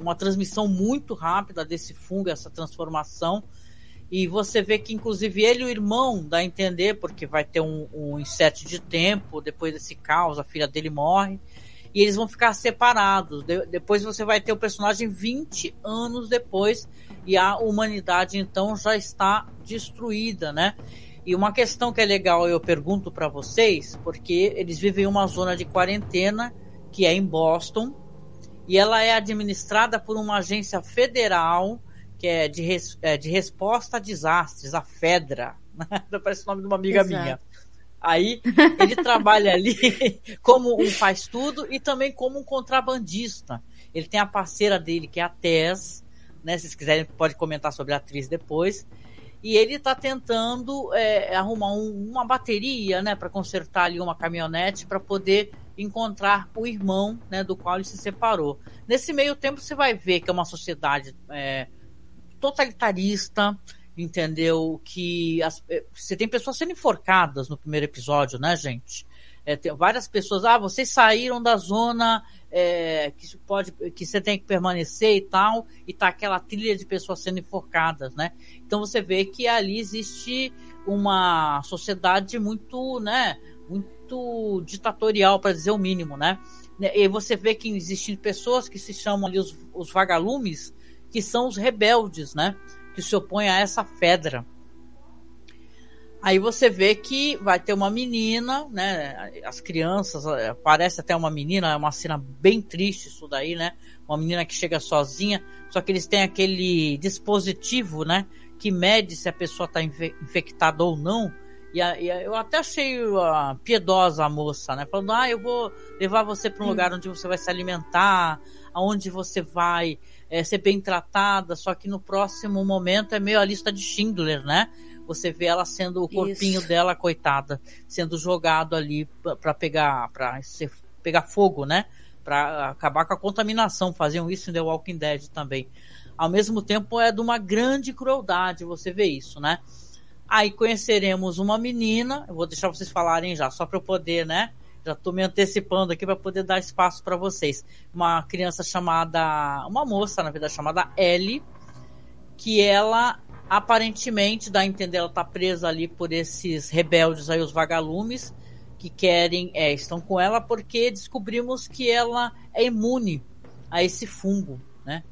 uma transmissão muito rápida desse fungo, essa transformação. E você vê que, inclusive, ele e o irmão dá a entender, porque vai ter um, um de tempo, depois desse caos, a filha dele morre, e eles vão ficar separados. De, depois você vai ter o personagem 20 anos depois, e a humanidade, então, já está destruída, né? E uma questão que é legal, eu pergunto para vocês, porque eles vivem em uma zona de quarentena, que é em Boston, e ela é administrada por uma agência federal que é de, res, é de resposta a desastres, a FEDRA. Parece o nome de uma amiga Exato. minha. Aí ele trabalha ali como um faz tudo e também como um contrabandista. Ele tem a parceira dele, que é a Tess, né? Se vocês quiserem, pode comentar sobre a atriz depois. E ele está tentando é, arrumar um, uma bateria, né, para consertar ali uma caminhonete para poder encontrar o irmão, né, do qual ele se separou. Nesse meio tempo você vai ver que é uma sociedade é, totalitarista, entendeu? Que as, é, você tem pessoas sendo enforcadas no primeiro episódio, né, gente? É, tem várias pessoas, ah, vocês saíram da zona é, que pode, que você tem que permanecer e tal, e tá aquela trilha de pessoas sendo enforcadas, né? Então você vê que ali existe uma sociedade muito, né, muito ditatorial, para dizer o mínimo, né? E você vê que existem pessoas que se chamam ali os, os vagalumes, que são os rebeldes, né? Que se opõem a essa fedra. Aí você vê que vai ter uma menina, né? As crianças, parece até uma menina, é uma cena bem triste isso daí, né? Uma menina que chega sozinha, só que eles têm aquele dispositivo, né? Que mede se a pessoa está infectada ou não. E, a, e a, eu até achei uh, piedosa a moça, né? Falando, ah, eu vou levar você para um hum. lugar onde você vai se alimentar, aonde você vai é, ser bem tratada, só que no próximo momento é meio a lista de Schindler, né? Você vê ela sendo o corpinho Isso. dela, coitada, sendo jogado ali para pegar para pegar fogo, né? Para acabar com a contaminação. Faziam isso em The Walking Dead também. Ao mesmo tempo é de uma grande crueldade você vê isso, né? Aí conheceremos uma menina, eu vou deixar vocês falarem já, só para eu poder, né? Já estou me antecipando aqui para poder dar espaço para vocês. Uma criança chamada. Uma moça, na verdade, chamada Ellie, que ela aparentemente dá a entender, ela está presa ali por esses rebeldes aí, os vagalumes, que querem. É, estão com ela porque descobrimos que ela é imune a esse fungo, né?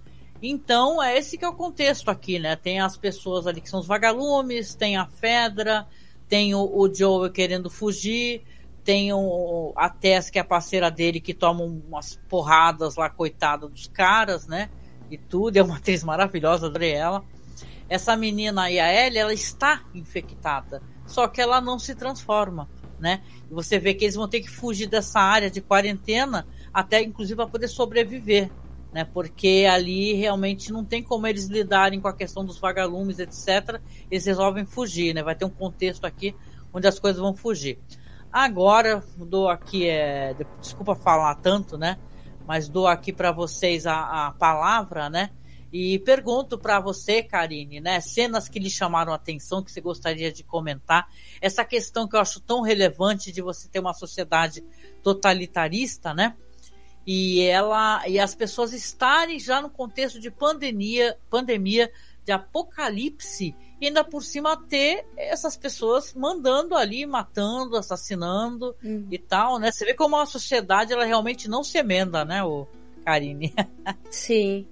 Então, é esse que é o contexto aqui, né? Tem as pessoas ali que são os vagalumes, tem a Fedra, tem o, o Joe querendo fugir, tem o, a Tess, que é a parceira dele, que toma umas porradas lá, coitada dos caras, né? E tudo. É uma atriz maravilhosa, adorei ela. Essa menina aí, a Ellie, ela está infectada. Só que ela não se transforma, né? E você vê que eles vão ter que fugir dessa área de quarentena, até inclusive para poder sobreviver, né? Porque ali realmente não tem como eles lidarem com a questão dos vagalumes, etc. Eles resolvem fugir, né? Vai ter um contexto aqui onde as coisas vão fugir. Agora, dou aqui, é, desculpa falar tanto, né? Mas dou aqui para vocês a, a, palavra, né? E pergunto para você, Karine, né? Cenas que lhe chamaram a atenção, que você gostaria de comentar. Essa questão que eu acho tão relevante de você ter uma sociedade totalitarista, né? E ela e as pessoas estarem já no contexto de pandemia, pandemia, de apocalipse e ainda por cima ter essas pessoas mandando ali, matando, assassinando uhum. e tal, né? Você vê como a sociedade ela realmente não se emenda, né, o Karine? Sim,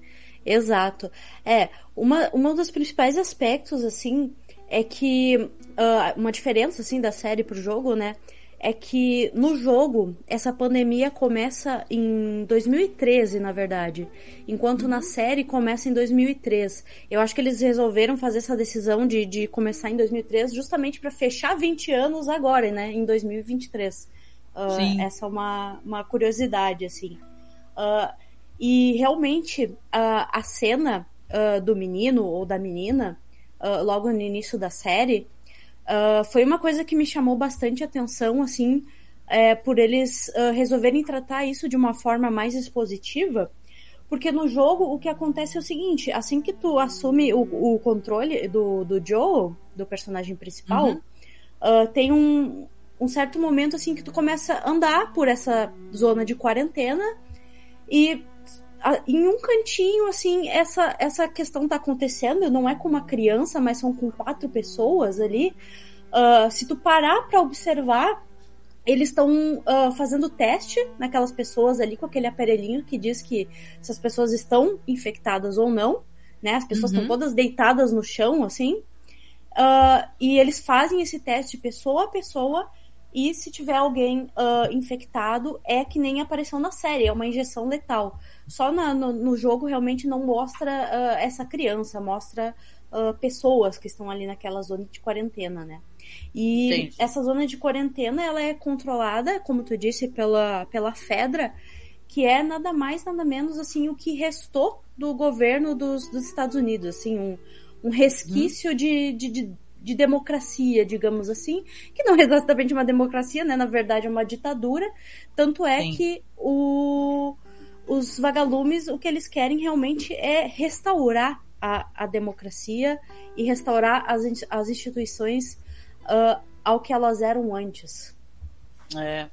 exato. É, uma, um dos principais aspectos, assim, é que uh, uma diferença, assim, da série pro jogo, né? É que no jogo essa pandemia começa em 2013, na verdade, enquanto na série começa em 2003. Eu acho que eles resolveram fazer essa decisão de, de começar em 2003 justamente para fechar 20 anos agora, né, em 2023. Uh, essa é uma, uma curiosidade, assim. Uh, e realmente uh, a cena do menino ou da menina, logo no início da série, Uh, foi uma coisa que me chamou bastante atenção, assim, é, por eles uh, resolverem tratar isso de uma forma mais expositiva, porque no jogo o que acontece é o seguinte, assim que tu assume o, o controle do, do Joe, do personagem principal, uhum. uh, tem um, um certo momento assim que tu começa a andar por essa zona de quarentena e em um cantinho assim essa essa questão tá acontecendo não é com uma criança mas são com quatro pessoas ali uh, se tu parar para observar eles estão uh, fazendo teste naquelas pessoas ali com aquele aparelhinho que diz que se as pessoas estão infectadas ou não, né? As pessoas estão uhum. todas deitadas no chão, assim. Uh, e eles fazem esse teste pessoa a pessoa e se tiver alguém uh, infectado, é que nem apareceu na série, é uma injeção letal. Só na, no, no, jogo realmente não mostra uh, essa criança, mostra uh, pessoas que estão ali naquela zona de quarentena, né? E essa zona de quarentena, ela é controlada, como tu disse, pela, pela Fedra, que é nada mais, nada menos, assim, o que restou do governo dos, dos Estados Unidos, assim, um, um resquício hum. de, de, de, de, democracia, digamos assim, que não é exatamente uma democracia, né? Na verdade é uma ditadura. Tanto é Sim. que o, os vagalumes, o que eles querem realmente é restaurar a, a democracia e restaurar as, as instituições uh, ao que elas eram antes. É.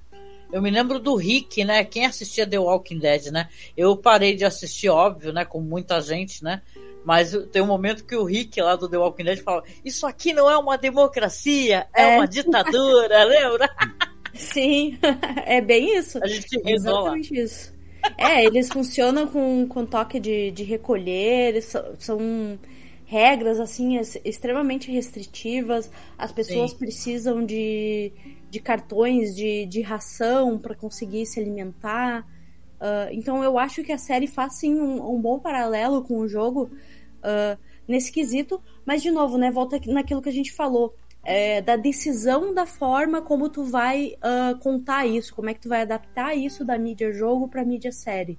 Eu me lembro do Rick, né? Quem assistia The Walking Dead, né? Eu parei de assistir, óbvio, né? Como muita gente, né? Mas tem um momento que o Rick lá do The Walking Dead fala: Isso aqui não é uma democracia, é, é. uma ditadura, lembra? Sim, é bem isso. A gente Exatamente isso. É, eles funcionam com, com toque de, de recolher, são, são regras assim extremamente restritivas. As pessoas Sim. precisam de, de cartões de, de ração para conseguir se alimentar. Uh, então eu acho que a série faz sim um, um bom paralelo com o jogo uh, nesse quesito. Mas de novo, né, volta naquilo que a gente falou é, da decisão da forma como tu vai uh, contar isso, como é que tu vai adaptar isso da mídia jogo para mídia série.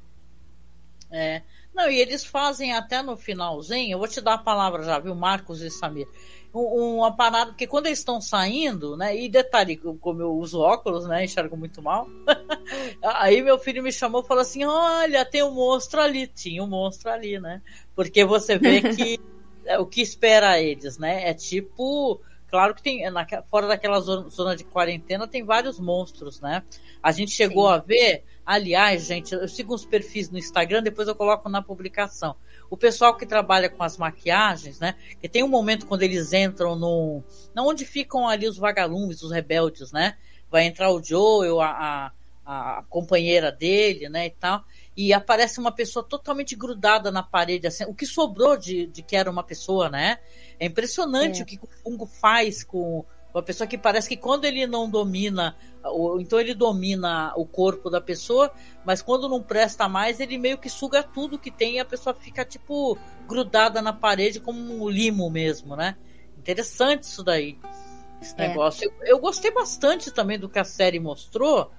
É. Não, e eles fazem até no finalzinho, eu vou te dar a palavra já, viu, Marcos e Samir. Um, uma parada, porque quando eles estão saindo, né? E detalhe, como eu uso óculos, né? Enxergo muito mal. Aí meu filho me chamou e falou assim: Olha, tem um monstro ali. Tinha um monstro ali, né? Porque você vê que é, o que espera eles, né? É tipo Claro que tem, na, fora daquela zona, zona, de quarentena, tem vários monstros, né? A gente chegou Sim. a ver, aliás, gente, eu sigo uns perfis no Instagram, depois eu coloco na publicação. O pessoal que trabalha com as maquiagens, né? Que tem um momento quando eles entram no. onde ficam ali os vagalumes, os rebeldes, né? Vai entrar o Joel, a, a, a companheira dele, né? E tal e aparece uma pessoa totalmente grudada na parede, assim, o que sobrou de, de que era uma pessoa, né? É impressionante é. o que o fungo faz com uma pessoa que parece que quando ele não domina, ou, então ele domina o corpo da pessoa, mas quando não presta mais, ele meio que suga tudo que tem e a pessoa fica tipo grudada na parede como um limo mesmo, né? Interessante isso daí, esse é. negócio. Eu, eu gostei bastante também do que a série mostrou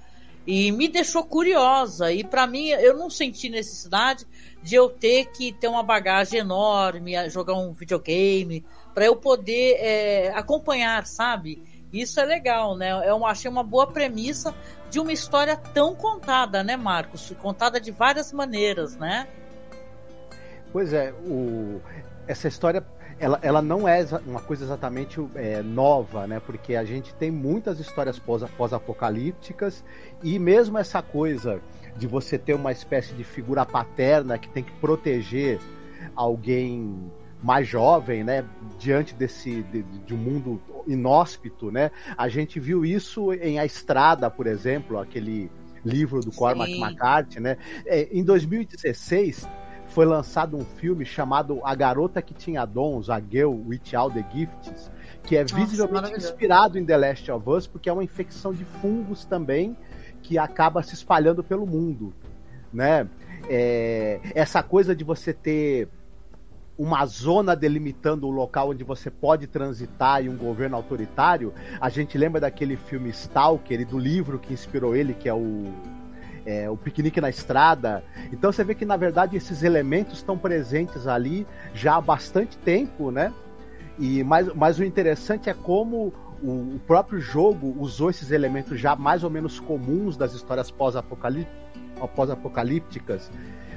e me deixou curiosa. E para mim, eu não senti necessidade de eu ter que ter uma bagagem enorme, jogar um videogame, para eu poder é, acompanhar, sabe? Isso é legal, né? Eu achei uma boa premissa de uma história tão contada, né, Marcos? Contada de várias maneiras, né? Pois é, o... essa história ela, ela não é uma coisa exatamente é, nova, né? Porque a gente tem muitas histórias pós-apocalípticas e mesmo essa coisa de você ter uma espécie de figura paterna que tem que proteger alguém mais jovem, né, diante desse de, de, um mundo inóspito, né? A gente viu isso em A Estrada, por exemplo, aquele livro do Cormac McCarthy, né? É, em 2016 foi lançado um filme chamado A Garota que Tinha Dons, A Girl with All the Gifts, que é visivelmente Nossa, inspirado em The Last of Us, porque é uma infecção de fungos também que acaba se espalhando pelo mundo, né? É, essa coisa de você ter uma zona delimitando o local onde você pode transitar e um governo autoritário, a gente lembra daquele filme Stalker e do livro que inspirou ele, que é o é, o piquenique na estrada. Então você vê que na verdade esses elementos estão presentes ali já há bastante tempo, né? E mas, mas o interessante é como o, o próprio jogo usou esses elementos já mais ou menos comuns das histórias pós-apocalípticas,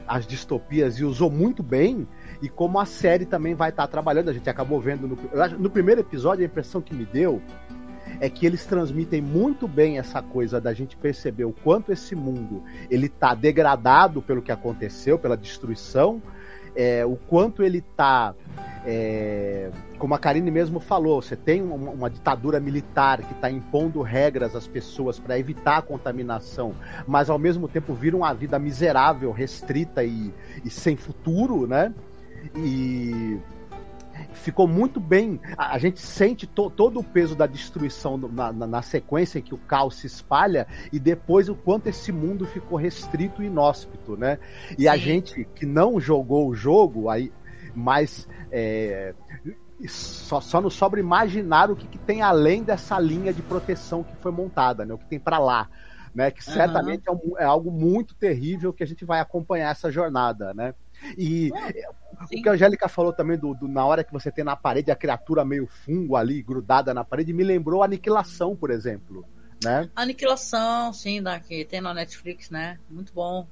as distopias, e usou muito bem. E como a série também vai estar trabalhando, a gente acabou vendo no, no primeiro episódio, a impressão que me deu é que eles transmitem muito bem essa coisa da gente perceber o quanto esse mundo ele tá degradado pelo que aconteceu, pela destruição, é, o quanto ele tá é, como a Karine mesmo falou, você tem uma, uma ditadura militar que está impondo regras às pessoas para evitar a contaminação, mas ao mesmo tempo vira uma vida miserável, restrita e, e sem futuro, né? E ficou muito bem. A, gente sente to, todo o peso da destruição na, na, na, sequência em que o caos se espalha e depois o quanto esse mundo ficou restrito e inóspito, né? E Sim. a gente que não jogou o jogo, aí, mas é, só, só nos sobra imaginar o que, que, tem além dessa linha de proteção que foi montada, né? O que tem para lá. Né, que certamente uhum. é, um, é, algo muito terrível que a gente vai acompanhar essa jornada, né? E Sim. o que a Angélica falou também do, do, na hora que você tem na parede a criatura meio fungo ali grudada na parede me lembrou a aniquilação, por exemplo, né? Aniquilação, sim, da, que tem na Netflix, né? Muito bom.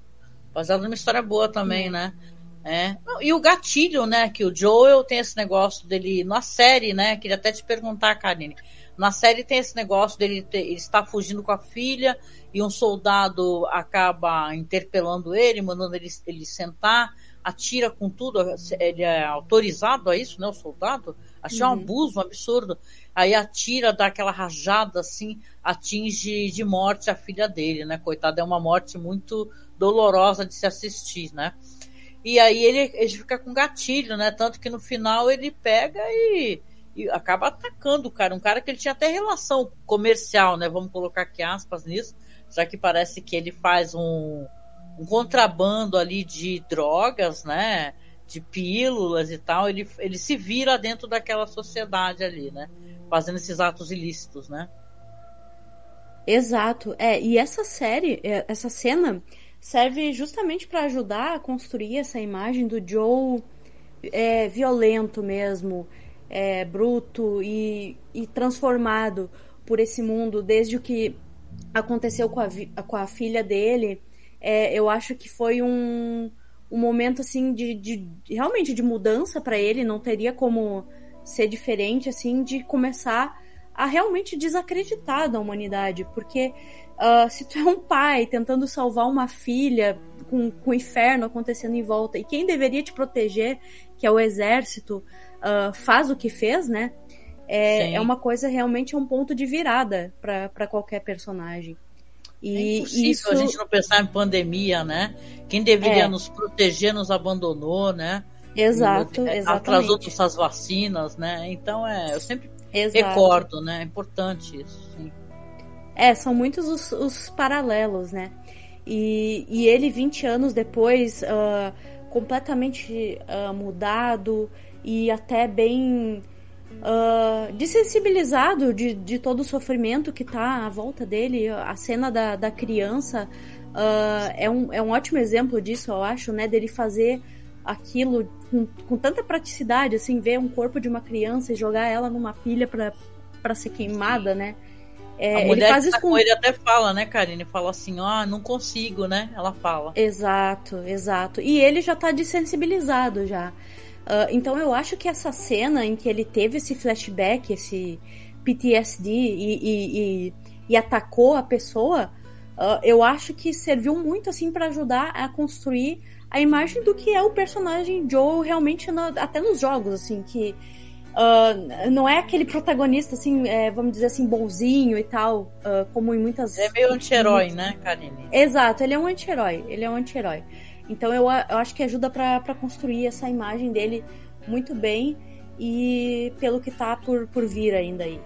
Baseado numa história boa também, né? É. E o gatilho, né? Que o Joel tem esse negócio dele na série, né? Queria até te perguntar, Karine. Na série tem esse negócio dele ter, ele está fugindo com a filha e um soldado acaba interpelando ele, mandando ele, ele sentar, atira com tudo. Ele é autorizado a isso, né? O soldado. Achei uhum. um abuso, um absurdo. Aí atira, dá aquela rajada assim, atinge de morte a filha dele, né? Coitada, é uma morte muito dolorosa de se assistir, né? E aí ele, ele fica com gatilho, né? Tanto que no final ele pega e, e, acaba atacando o cara. Um cara que ele tinha até relação comercial, né? Vamos colocar aqui aspas nisso, já que parece que ele faz um, um contrabando ali de drogas, né? De pílulas e tal. Ele, ele se vira dentro daquela sociedade ali, né? Fazendo esses atos ilícitos, né? Exato. É, e essa série, é, essa cena serve justamente para ajudar a construir essa imagem do Joe é, violento mesmo, é, bruto e, e, transformado por esse mundo desde o que aconteceu com a, com a filha dele. É, eu acho que foi um, um momento assim de, de realmente de mudança para ele, não teria como ser diferente assim de começar a realmente desacreditar da humanidade, porque Uh, se tu é um pai tentando salvar uma filha com, com o inferno acontecendo em volta e quem deveria te proteger, que é o exército, uh, faz o que fez, né? É, é uma coisa realmente é um ponto de virada para qualquer personagem. E é isso a gente não pensar em pandemia, né? Quem deveria é. nos proteger nos abandonou, né? Exato, exatamente. Atrasou essas vacinas, né? Então é, eu sempre Exato. recordo, né? É importante isso. Sim. É, são muitos os, os paralelos, né? E, e, ele, 20 anos depois, uh, completamente uh, mudado e até bem uh, desensibilizado de, de todo o sofrimento que tá à volta dele. A cena da, da criança uh, é, um, é um ótimo exemplo disso, eu acho, né? Dele fazer aquilo com, com tanta praticidade, assim, ver um corpo de uma criança e jogar ela numa pilha para ser queimada, né? É, a mulher ele faz isso tá com ele até fala, né, Karine? Fala assim, ah, não consigo, né? Ela fala. Exato, exato. E ele já tá desensibilizado já. Uh, então eu acho que essa cena em que ele teve esse flashback, esse PTSD e, e, e, e atacou a pessoa, uh, eu acho que serviu muito assim para ajudar a construir a imagem do que é o personagem Joe realmente até nos jogos, assim, que Uh, não é aquele protagonista, assim, é, vamos dizer assim, bonzinho e tal, como em muitas. Ele é meio anti-herói, né, Karine? Exato, ele é um anti-herói. Ele é um anti-herói. Então eu, eu acho que ajuda para construir essa imagem dele muito bem e pelo que tá por, por vir ainda aí.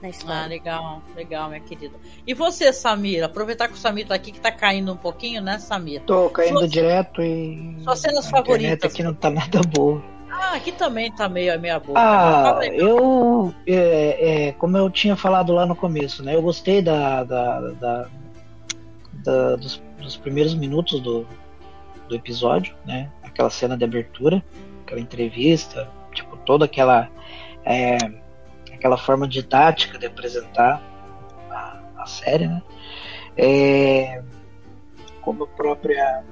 Na história. Ah, legal, legal, minha querida. E você, Samira? Aproveitar que o Samir tá aqui, que tá caindo um pouquinho, né, Samira? Tô caindo direto e. Suas cenas favoritas. aqui não tá nada boa. Ah, aqui também tá meio a meia boca. Ah, eu. É, é, como eu tinha falado lá no começo, né? Eu gostei da, da, da, da dos, dos, primeiros minutos do, do episódio, né? Aquela cena de abertura, aquela entrevista, tipo, toda aquela. É, aquela forma didática de apresentar a, a série, né? É, como a própria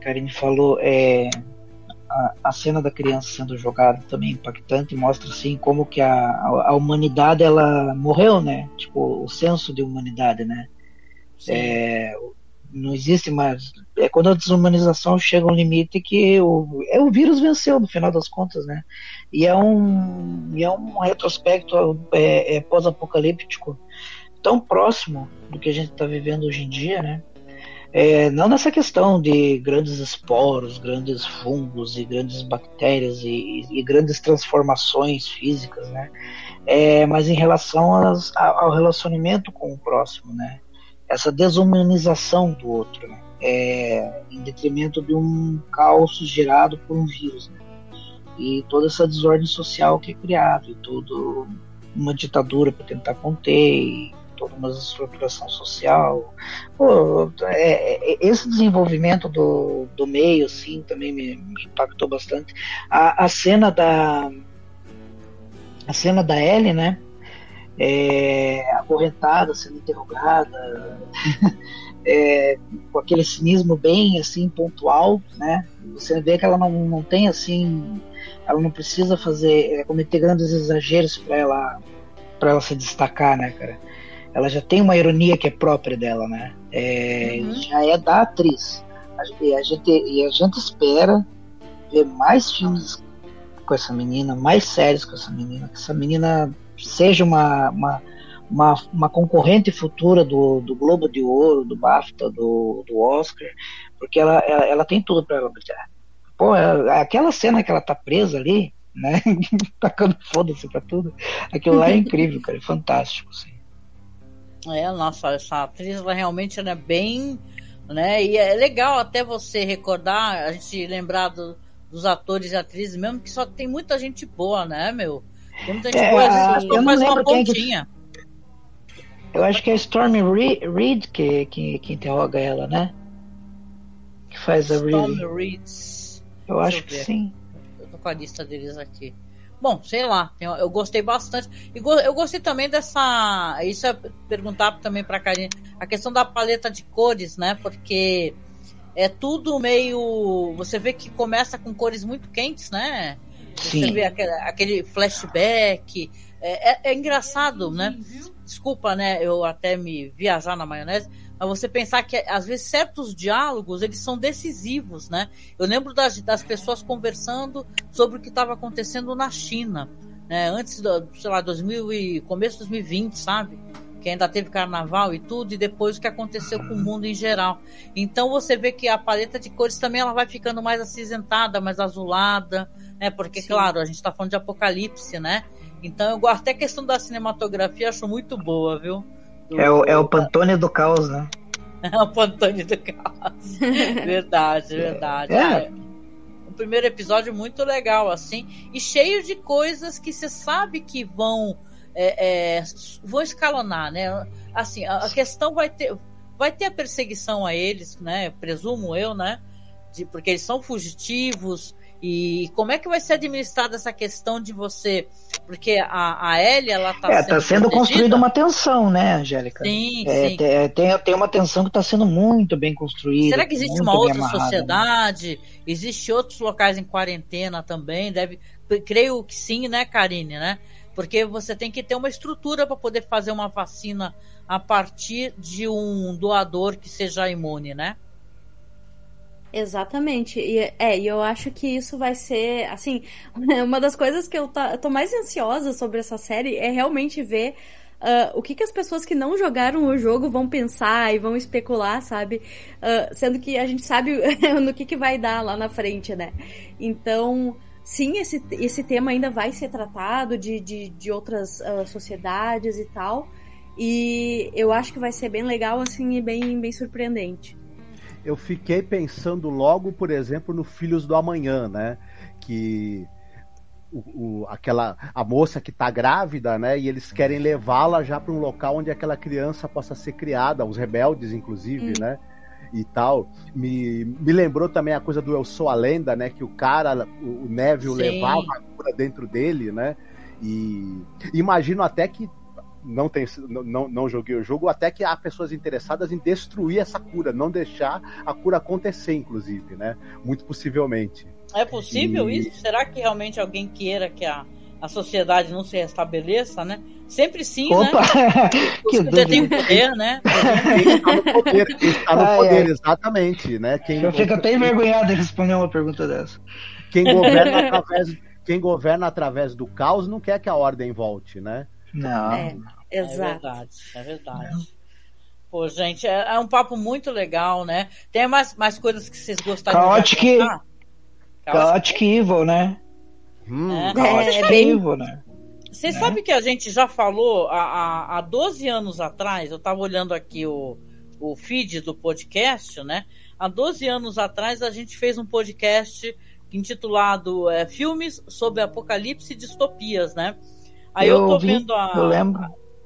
Karine falou, é a, a, cena da criança sendo jogada também é impactante, mostra assim como que a, a, a, humanidade ela morreu, né? Tipo, o senso de humanidade, né? É, não existe mais. É quando a desumanização chega a um limite que o, é, o vírus venceu, no final das contas, né? E é um, e é um retrospecto é, é pós-apocalíptico tão próximo do que a gente está vivendo hoje em dia, né? É, não nessa questão de grandes esporos, grandes fungos e grandes bactérias e, e, grandes transformações físicas, né? É, mas em relação às, ao relacionamento com o próximo, né? Essa desumanização do outro, né? É, em detrimento de um caos gerado por um vírus, né? E toda essa desordem social que é criado, e toda uma ditadura para tentar conter, toda uma estruturação social. Pô, é, é, esse desenvolvimento do, do meio, assim, também me, me impactou bastante. A, a cena da a cena da Ellie, né? É, acorrentada, sendo interrogada, é, com aquele cinismo bem assim pontual, né? Você vê que ela não, não tem assim, ela não precisa fazer é, cometer grandes exageros para ela para ela se destacar, né, cara? ela já tem uma ironia que é própria dela, né? É, uhum. Já é da atriz. E a, gente, e a gente espera ver mais filmes com essa menina, mais séries com essa menina, que essa menina seja uma, uma, uma, uma concorrente futura do, do Globo de Ouro, do BAFTA, do, do Oscar, porque ela, ela, ela tem tudo para ela brilhar. Pô, aquela cena que ela tá presa ali, né? Tacando foda-se pra tudo. Aquilo lá é incrível, cara. É fantástico, assim. É, nossa, essa atriz ela realmente é bem. Né? E é legal até você recordar, a gente lembrar do, dos atores e atrizes, mesmo que só tem muita gente boa, né, meu? Tem muita gente é, boa, assim, eu faz uma pontinha. Que... Eu acho que é a Stormy Reed que, que, que interroga ela, né? Que faz a Stormy Reed. Eu acho que sim. Eu tô com a lista deles aqui. Bom, sei lá, eu gostei bastante. E eu gostei também dessa. Isso é perguntar também pra Karine, a questão da paleta de cores, né? Porque é tudo meio. Você vê que começa com cores muito quentes, né? Sim. Você vê aquele, aquele flashback. É, é, é engraçado, né? Desculpa, né? Eu até me viajar na maionese mas você pensar que às vezes certos diálogos eles são decisivos, né? Eu lembro das, das pessoas conversando sobre o que estava acontecendo na China, né? Antes do, sei lá, 2000 e começo de 2020, sabe? Que ainda teve carnaval e tudo, e depois o que aconteceu com o mundo em geral. Então você vê que a paleta de cores também ela vai ficando mais acinzentada, mais azulada, né? Porque, Sim. claro, a gente está falando de apocalipse, né? Então eu até a questão da cinematografia acho muito boa, viu? É o, é o Pantone do caos, né? É o Pantone do caos. verdade, verdade. É. é. O primeiro episódio muito legal, assim, e cheio de coisas que você sabe que vão é, é, vão escalonar, né? Assim, a, a, questão vai ter vai ter a perseguição a eles, né? Presumo eu, né? De, porque eles são fugitivos, e como é que vai ser administrada essa questão de você? Porque a, a Ellie, ela está é, sendo. Está sendo construída uma tensão, né, Angélica? Sim, é, sim. Tem, tem uma tensão que está sendo muito bem construída. Será que existe uma outra amarrada, sociedade? Né? Existe outros locais em quarentena também? Deve. Creio que sim, né, Karine, né? Porque você tem que ter uma estrutura para poder fazer uma vacina a partir de um doador que seja imune, né? Exatamente. E, é, e eu acho que isso vai ser, assim, uma das coisas que eu, tá, eu tô mais ansiosa sobre essa série é realmente ver Uh, o que, que as pessoas que não jogaram o jogo vão pensar e vão especular, sabe? Uh, sendo que a gente sabe no que, que vai dar lá na frente, né? Então, sim, esse, esse tema ainda vai ser tratado de, de, de outras uh, sociedades e tal. E eu acho que vai ser bem legal, assim, e bem, bem surpreendente eu fiquei pensando logo, por exemplo, no Filhos do Amanhã, né? Que o, o, aquela a moça que está grávida, né? E eles querem levá-la já para um local onde aquela criança possa ser criada, os rebeldes, inclusive, hum. né? E tal. Me, me lembrou também a coisa do Eu Sou a Lenda, né? Que o cara, o, Neville Sim. levava a cura dentro dele, né? E imagino até que não, tem, não, não joguei o jogo, até que há pessoas interessadas em destruir essa cura, não deixar a cura acontecer, inclusive, né? Muito possivelmente. É possível e... isso? Será que realmente alguém queira que a, a sociedade não se restabeleça, né? Sempre sim, Opa! né? que poder tem poder, né? está no poder, está no poder exatamente, né? Quem Eu fico até envergonhado de responder uma pergunta dessa. Quem governa através, quem governa através do caos não quer que a ordem volte, né? Não. É, exato. É verdade, é verdade. Pô, gente, é, é, um papo muito legal, né? Tem mais, mais coisas que vocês gostariam Chaotic, de? Chaotic Evil, né? Hum, é, Chaotic é bem... Evil, né? Vocês é. sabem que a gente já falou há, há, há 12 anos atrás, eu estava olhando aqui o, o feed do podcast, né? Há 12 anos atrás a gente fez um podcast intitulado é, Filmes sobre Apocalipse e Distopias, né? Aí eu, eu tô vi, vendo a. Eu lembro.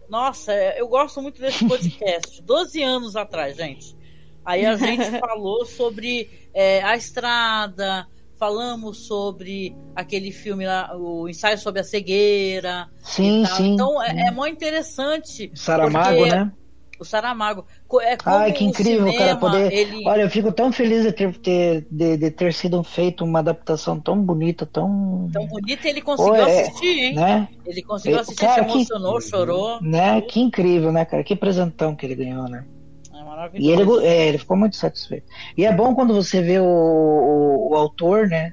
Nossa, é, eu gosto muito desse podcast. 12 anos atrás, gente. Aí a gente falou sobre é, a estrada, falamos sobre aquele filme lá, o ensaio sobre a cegueira. Sim, sim. Então é, é muito interessante. Saramago, né? O Saramago. É Ai, que incrível, cinema, cara, poder. Ele... Olha, eu fico tão feliz de ter, ter, de, de ter sido feito uma adaptação tão bonita, tão. Tão bonita, ele conseguiu Pô, é, assistir, hein? Né? Ele conseguiu assistir, cara, se emocionou, que... chorou. Né? Que incrível, né, cara? Que presentão que ele ganhou, né? É maravilhoso. E ele, é, ele ficou muito satisfeito. E é bom quando você vê o, o, o autor, né?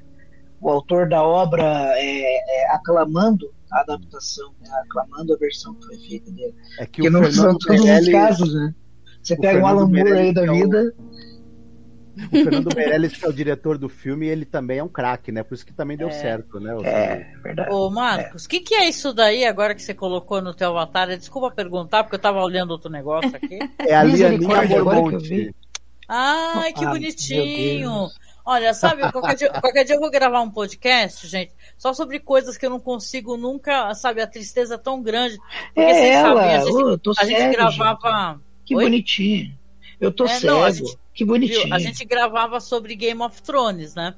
O autor da obra é, é, aclamando a adaptação, né? aclamando a versão que foi feita dele. É que Porque não são todos os casos, né? Você pega Fernando um Alan Moore aí da é vida. O, o Fernando Meirelles, que é o diretor do filme, ele também é um craque, né? Por isso que também deu é. certo, né? É, verdade. Ô, Marcos, o que, que é isso daí agora que você colocou no teu avatar? Desculpa perguntar, porque eu tava olhando outro negócio aqui. É a Lianinha Mormonte. Ai, que ah, bonitinho! Olha, sabe, qualquer dia, qualquer dia eu vou gravar um podcast, gente, só sobre coisas que eu não consigo nunca, sabe, a tristeza tão grande. Porque é vocês ela, sabem, a gente, oh, a gente gravava. Gente. Que Oi? bonitinho. Eu tô é, cego. Não, gente, que bonitinho. Viu, a gente gravava sobre Game of Thrones, né?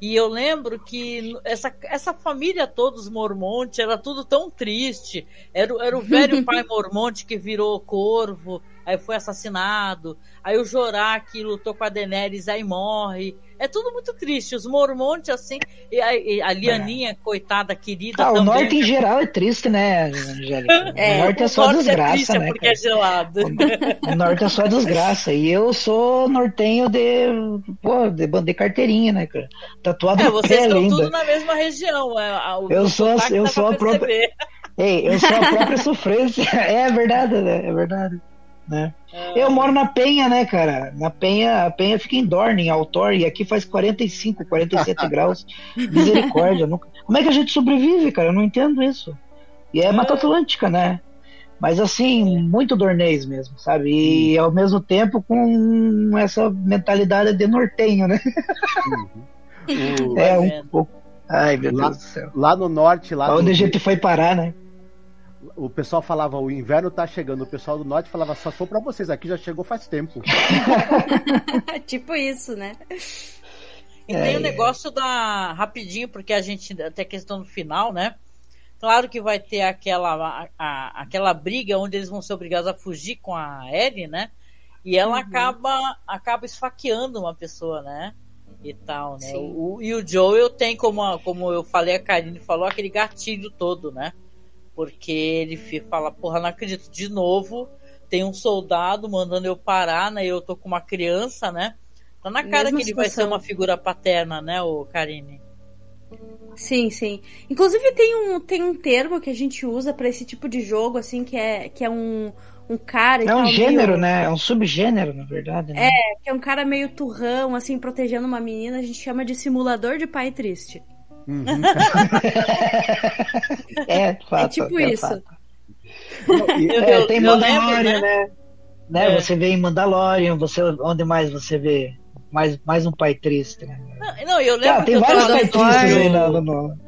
E eu lembro que essa, essa família toda, os Mormonte, era tudo tão triste. Era, era o velho pai Mormonte que virou corvo, aí foi assassinado. Aí o Jorá que lutou com a Daenerys, aí morre. É tudo muito triste. Os Mormonte, assim, e a, e a Lianinha, é. coitada, querida. Ah, também. o norte em geral é triste, né, Angélica? É, o norte é só desgraça, é triste né? Porque é gelado. O, o norte é só desgraça. E eu sou nortenho de. Pô, de, de carteirinha, né, cara? Tatuado é, vocês estão ainda. tudo na mesma região. É, o, eu sou, eu sou a própria. Ei, eu sou a própria sofrência. É verdade, né? É verdade né? É... Eu moro na Penha, né, cara? Na Penha, a Penha fica em Dorne, em Altor, e aqui faz 45, 47 graus. Misericórdia. Nunca... Como é que a gente sobrevive, cara? Eu não entendo isso. E é, é... Mata Atlântica, né? Mas assim, muito dornês mesmo, sabe? E ao mesmo tempo com essa mentalidade de nortenho, né? Uhum. é um pouco. Ai, meu lá, Deus do céu. Lá no norte, lá. Onde a gente foi parar, né? O pessoal falava o inverno tá chegando, o pessoal do norte falava só for para vocês, aqui já chegou faz tempo. tipo isso, né? E é, tem o negócio da rapidinho, porque a gente até questão no final, né? Claro que vai ter aquela a, a, aquela briga onde eles vão ser obrigados a fugir com a Ellie, né? E ela uhum. acaba acaba esfaqueando uma pessoa, né? E tal, né? O, e o Joel tem, como, como eu falei, a Karine falou, aquele gatilho todo, né? Porque ele fala, porra, não acredito, de novo, tem um soldado mandando eu parar, né? E eu tô com uma criança, né? Tá na cara Mesma que ele situação. vai ser uma figura paterna, né, o Karine? Sim, sim. Inclusive tem um, tem um termo que a gente usa para esse tipo de jogo, assim, que é, que é um, um cara. É um gênero, meio... né? É um subgênero, na verdade. Né? É, que é um cara meio turrão, assim, protegendo uma menina. A gente chama de simulador de pai triste. Uhum. é, fato, é tipo é isso. é, tem Mandalorian, né? né? né? É. Você vê em Mandalorian, você, onde mais você vê? Mais, mais um pai triste, né? Não, não eu lembro. Ah, tem vários pais tristes aí no, no...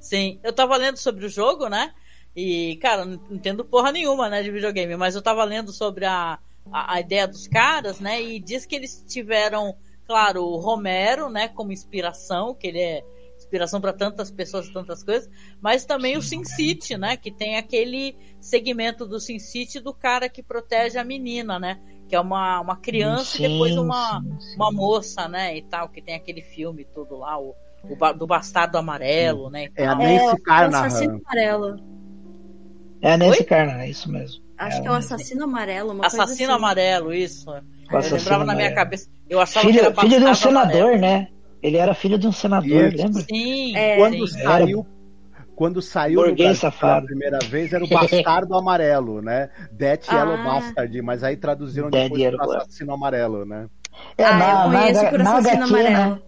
Sim, eu tava lendo sobre o jogo, né? E, cara, não entendo porra nenhuma, né, de videogame, mas eu tava lendo sobre a, a, a ideia dos caras, né? E diz que eles tiveram, claro, o Romero, né, como inspiração, que ele é inspiração para tantas pessoas, tantas coisas, mas também o Sin City, né? Que tem aquele segmento do Sin City do cara que protege a menina, né? Que é uma, uma criança sim, e depois uma, sim, sim. uma moça, né? E tal, que tem aquele filme todo lá, o, do Bastardo Amarelo, né? É a Nancy É, o Carnahan. assassino amarelo. É a Nancy é isso mesmo. Acho que é o assassino amarelo, uma Assassino coisa assim. Amarelo, isso. O Eu assassino lembrava na minha amarelo. cabeça. Eu achava que Filho, era filho de um senador, Amarelo. né? Ele era filho de um senador, Isso. lembra? Sim, É. Quando sim. saiu, quando saiu no Burguês Brasil pela primeira vez era o Bastardo Amarelo, né? Death Ah. Yellow Bastard, mas aí traduziram Dead depois Yellow para Assassino Amarelo, né? É, Ah, na, eu conheço na, por na assassino HQ, amarelo. né?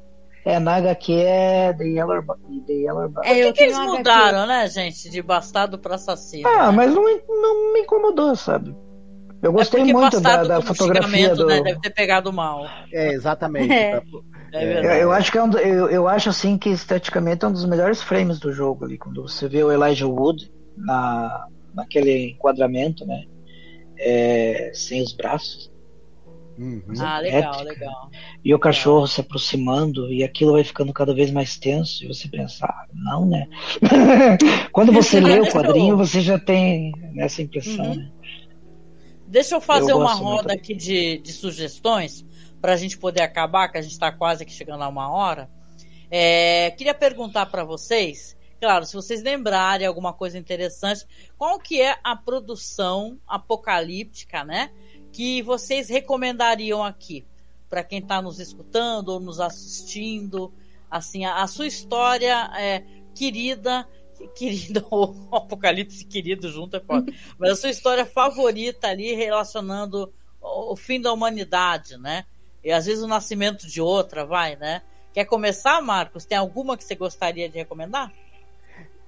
É, na HQ é The Yellow, The Yellow Ba- É, eu Por que, que eles mudaram, né, gente? De bastardo pra assassino. Ah, né? mas não, não me incomodou, sabe? Eu gostei é muito da, da fotografia xingamento, do. né? Deve ter pegado mal. É, exatamente. É. Tá- É Eu, verdade. eu acho que é um, do- eu, eu acho assim que esteticamente é um dos melhores frames do jogo ali, quando você vê o Elijah Wood na, naquele enquadramento, né? É, sem os braços. Uhum. Ah, legal, épica. legal. E o cachorro se aproximando, e aquilo vai ficando cada vez mais tenso, e você pensa, ah, não, né? Quando você lê o quadrinho, você já tem essa impressão, Uhum. né? Deixa eu fazer Eu uma gosto muito. roda aqui de, de sugestões para a gente poder acabar, que a gente está quase aqui chegando a uma hora. É, queria perguntar para vocês, claro, se vocês lembrarem alguma coisa interessante, qual que é a produção apocalíptica, né, que vocês recomendariam aqui para quem está nos escutando ou nos assistindo, assim, a, a sua história é, querida, querida ou apocalipse querido junto é mas a sua história favorita ali relacionando o fim da humanidade, né? E às vezes o nascimento de outra, vai, né? Quer começar, Marcos? Tem alguma que você gostaria de recomendar?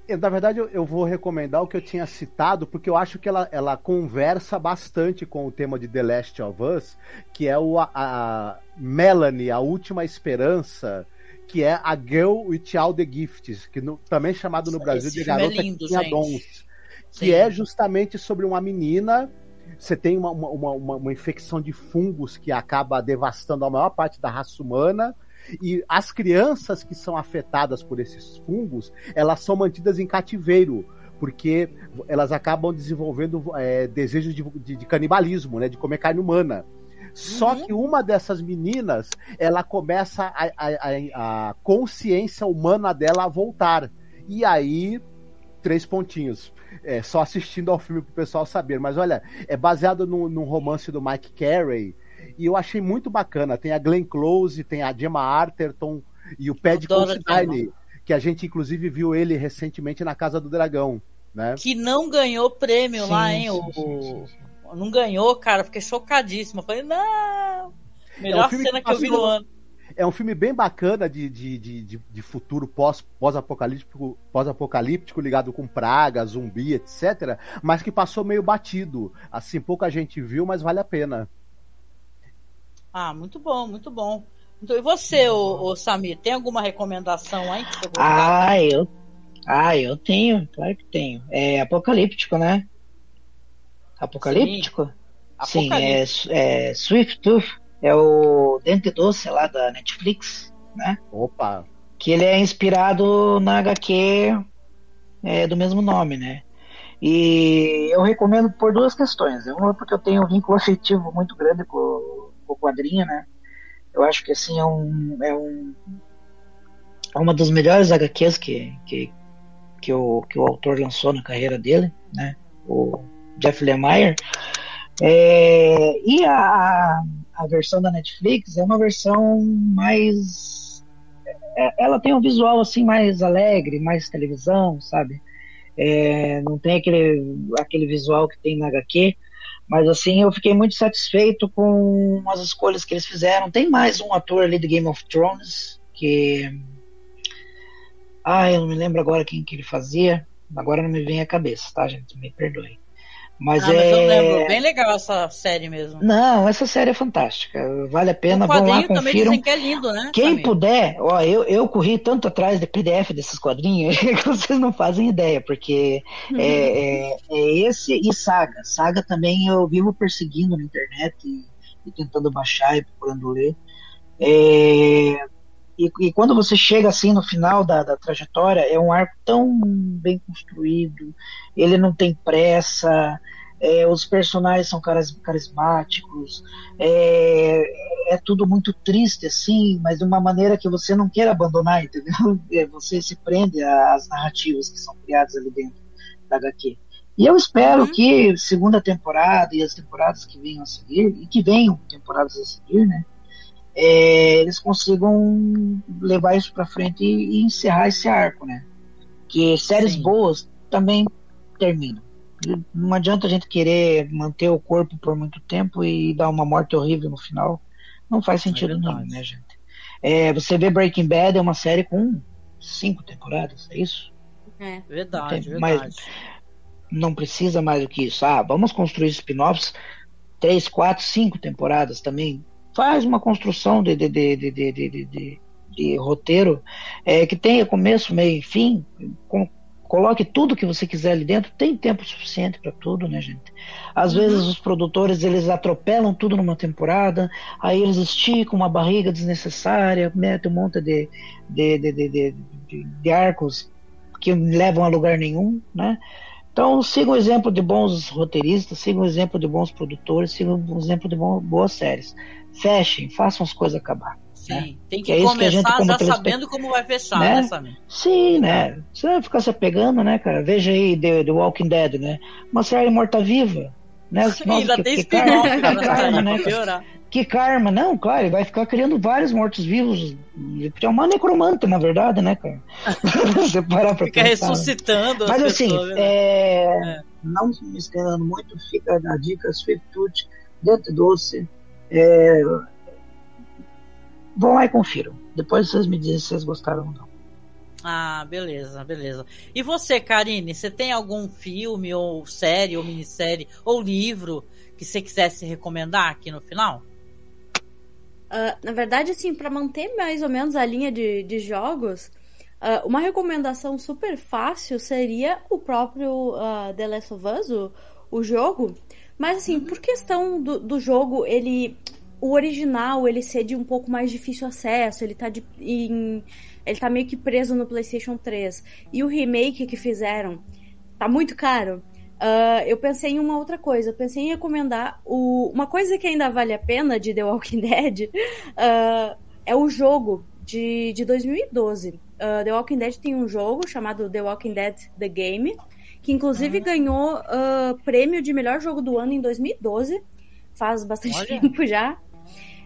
Eu, na verdade, eu, eu vou recomendar o que eu tinha citado, porque eu acho que ela, ela conversa bastante com o tema de The Last of Us, que é o, a, a Melanie, a última esperança, que é a Girl with All the Gifts, que no- também é chamado no Esse Brasil de é Garota lindo, que tinha dons. Que Sim. é justamente sobre uma menina. Você tem uma, uma, uma, uma- infecção de fungos que acaba devastando a maior parte da raça humana. E as crianças que são afetadas por esses fungos, elas são mantidas em cativeiro, porque elas acabam desenvolvendo é, desejos de, de- de canibalismo, né, de comer carne humana. Só Uhum. que uma dessas meninas, ela começa a, a- a- a consciência humana dela a voltar. E aí, três pontinhos. É, só assistindo ao filme pro pessoal saber. Mas olha, é baseado no, num romance do Mike Carey. E eu achei muito bacana. Tem a Glenn Close, tem a Gemma Arterton e o Pad Considine, que a gente inclusive viu ele recentemente na Casa do Dragão. Né? Que não ganhou prêmio Sim, lá, hein? sim, o, sim, Não ganhou, cara. Fiquei chocadíssimo. Falei, não! Melhor filme cena que que eu vi no ano. É um filme bem bacana de, de, de, de, de futuro pós- pós-apocalíptico pós-apocalíptico ligado com praga, zumbi, etc. Mas que passou meio batido. Assim, pouca gente viu, mas vale a pena. Ah, muito bom, muito bom. Então, e você, ô, ô, Samir, tem alguma recomendação aí que você gostaria? Ah, eu. Ah, eu tenho, claro que tenho. É apocalíptico, né? Apocalíptico? Sim, é, é Swift Tooth, é o Dente Doce lá da Netflix, né? Opa! Que ele é inspirado na HQ é, do mesmo nome, né? E eu recomendo por duas questões. Uma porque eu tenho um vínculo afetivo muito grande com, com o quadrinho, né? Eu acho que assim é um é um é uma das melhores HQs que que, que, o, que o autor lançou na carreira dele, né? O Jeff Lemire. É, e a, a versão da Netflix é uma versão mais é, ela tem um visual assim mais alegre, mais televisão, sabe? É, não tem aquele, aquele visual que tem na HQ, mas assim eu fiquei muito satisfeito com as escolhas que eles fizeram. Tem mais um ator ali de Game of Thrones que ah, eu não me lembro agora quem que ele fazia. Agora não me vem à cabeça, tá, gente? Me perdoe. Mas ah, é. mas eu lembro, bem legal essa série mesmo. Não, essa série é fantástica. Vale a pena. Vão lá, confiram. dizem que é lindo, né? Quem Samir? puder, ó, eu, eu corri tanto atrás de PDF desses quadrinhos que vocês não fazem ideia, porque é, é- é esse e Saga. Saga também eu vivo perseguindo na internet e, e tentando baixar e procurando ler. É, e, e quando você chega assim no final da, da trajetória, é um arco tão bem construído, ele não tem pressa, é, os personagens são caras carismáticos, é, é tudo muito triste assim, mas de uma maneira que você não quer abandonar, entendeu? É, você se prende às narrativas que são criadas ali dentro da HQ. E eu espero uhum. que segunda temporada e as temporadas que venham a seguir, e que venham temporadas a seguir, né? É, eles consigam levar isso para frente e, e, encerrar esse arco, né? Que séries Sim. boas também terminam. Não adianta a gente querer manter o corpo por muito tempo e dar uma morte horrível no final. Não faz sentido é nenhum, né, gente? É, você vê Breaking Bad é uma série com cinco temporadas, é isso? É, verdade, Tem, verdade. Mas não precisa mais do que isso. Ah, vamos construir spin-offs três, quatro, cinco temporadas também. Faz uma construção de, de, de, de, de, roteiro é, que tenha começo, meio e fim, com, coloque tudo que você quiser ali dentro, tem tempo suficiente para tudo, né, gente? Às uhum. vezes os produtores eles atropelam tudo numa temporada, aí eles esticam uma barriga desnecessária, metem um monte de, de, de, de, de, de arcos que levam a lugar nenhum, né? Então sigam o exemplo de bons roteiristas, sigam o exemplo de bons produtores, sigam o exemplo de boas séries. Fechem, façam as coisas acabar. Sim, né? tem que, que é começar que gente, já sabendo como vai fechar, né, né Samir? Sim, né? Você vai ficar se apegando, né, cara? Veja aí The, The Walking Dead, né? Uma série morta-viva. Né? Sim, ainda que, tem que, que karma, né? Que karma, não, claro, vai ficar criando vários mortos-vivos. É uma necromante, na verdade, né, cara? Você parar pra Fica pensar, ressuscitando. Né? Mas assim, pessoas, assim, é... É. não me estendendo muito, fica a dica Swift Tooth, Dente Doce. É Vão lá e confiram. Depois vocês me dizem se vocês gostaram ou não. Ah, beleza, beleza. E você, Karine, você tem algum filme, ou série, ou minissérie, ou livro que você quisesse recomendar aqui no final? Uh, na verdade, assim, para manter mais ou menos a linha de, de jogos, uh, uma recomendação super fácil seria o próprio uh, The Last of Us, o, o jogo. Mas, assim, por questão do, do jogo, ele o original ele ser de um pouco mais difícil acesso, ele tá de, em, ele tá meio que preso no PlayStation 3. E o remake que fizeram tá muito caro. Uh, eu pensei em uma outra coisa. Eu pensei em recomendar o, uma coisa que ainda vale a pena de The Walking Dead uh, é o jogo de, de 2012. Uh, ah, The Walking Dead tem um jogo chamado The Walking Dead The Game, que inclusive ganhou prêmio de melhor jogo do ano em 2012. Faz bastante Olha. tempo já.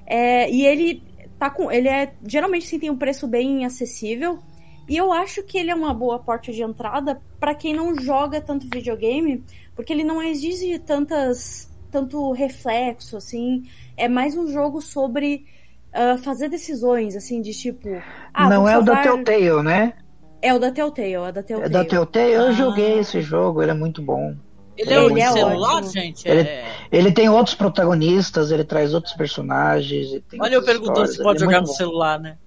É, e ele tá com. Ele é. Geralmente sim, tem um preço bem acessível. E eu acho que ele é uma boa porta de entrada para quem não joga tanto videogame, porque ele não exige tantas tanto reflexo, assim. É mais um jogo sobre uh, fazer decisões, assim, de tipo. Ah, não é o da Telltale, né? É o da Telltale, é da Telltale. É da Telltale, eu ah. joguei esse jogo, ele é muito bom. Ele é ele é celular, ótimo. gente? Ele, é... ele, tem outros protagonistas, ele traz outros personagens. Olha, eu perguntou se pode é jogar no bom. celular, né?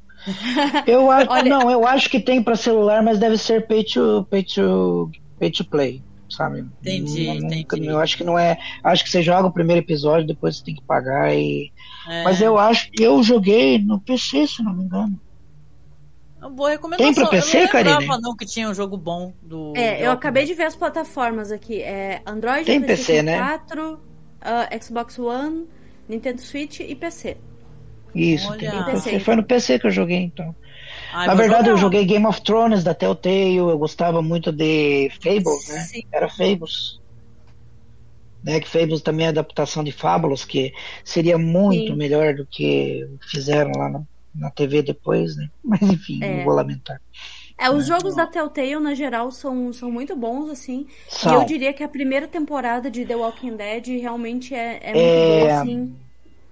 Eu acho, Olha... Não, eu acho que tem para celular, mas deve ser pay to, pay to, pay to play, sabe? Entendi, não, entendi. Eu acho que não é. Acho que você joga o primeiro episódio, depois você tem que pagar e. É. Mas eu acho. Eu joguei no PC, se não me engano. Uma boa recomendação. Tem pra PC, eu não lembrava não que tinha um jogo bom do. É, eu acabei de ver as plataformas aqui. É Android, Tem PC, né? 4, uh, Xbox One, Nintendo Switch e PC. Isso, Olha. tem PC. Foi no PC que eu joguei, então. Ai, Na verdade, eu joguei Game of Thrones da Telltale, eu gostava muito de Fables, né? Sim. Era Fables. Né, que Fables também é adaptação de Fábulas, que seria muito Sim. melhor do que fizeram lá, né? Na TV depois, né? Mas enfim, é. não vou lamentar. É, os né? jogos da Telltale, na geral, são, são muito bons, assim. São. E eu diria que a primeira temporada de The Walking Dead realmente é, é muito é... boa, assim.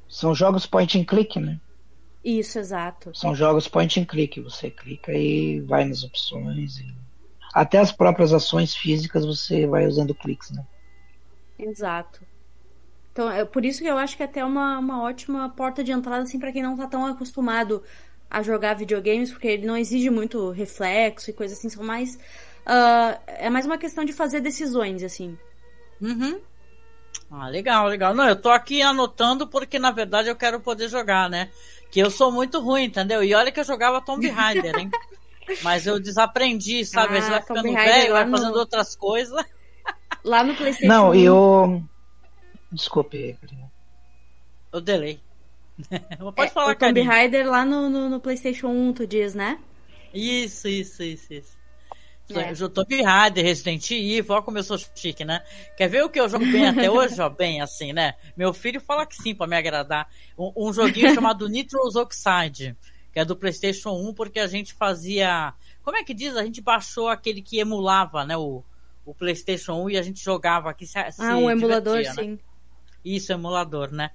São jogos point and click, né? Isso, exato. São jogos point and click. Você clica e vai nas opções. E... Até as próprias ações físicas você vai usando cliques, né? Exato. Então, é por isso que eu acho que é até uma, uma ótima porta de entrada, assim, para quem não tá tão acostumado a jogar videogames, porque ele não exige muito reflexo e coisas assim, são mais. Uh, é mais uma questão de fazer decisões, assim. Uhum. Ah, legal, legal. Não, eu tô aqui anotando porque, na verdade, eu quero poder jogar, né? Que eu sou muito ruim, entendeu? E olha que eu jogava Tomb Raider, hein? Mas eu desaprendi, sabe? Ah, Você vai ficando velho, vai fazendo outras coisas. lá no PlayStation Não, 1. O. Desculpe, Karina. Eu delay. Pode é, falar, o Tomb. Raider lá no, no, no PlayStation 1, tu diz, né? Isso, isso, isso, isso. É. Eu Tomb Raider, Resident Evil, olha como eu sou chique, né? Quer ver o que eu jogo bem até hoje, ó? Bem assim, né? Meu filho fala que sim, pra me agradar. Um, um joguinho chamado Nitrous Oxide, que é do PlayStation 1, porque a gente fazia. Como é que diz? A gente baixou aquele que emulava, né? O, o PlayStation 1 e a gente jogava aqui. Se, se Ah, um emulador, né? sim. Isso, emulador, né?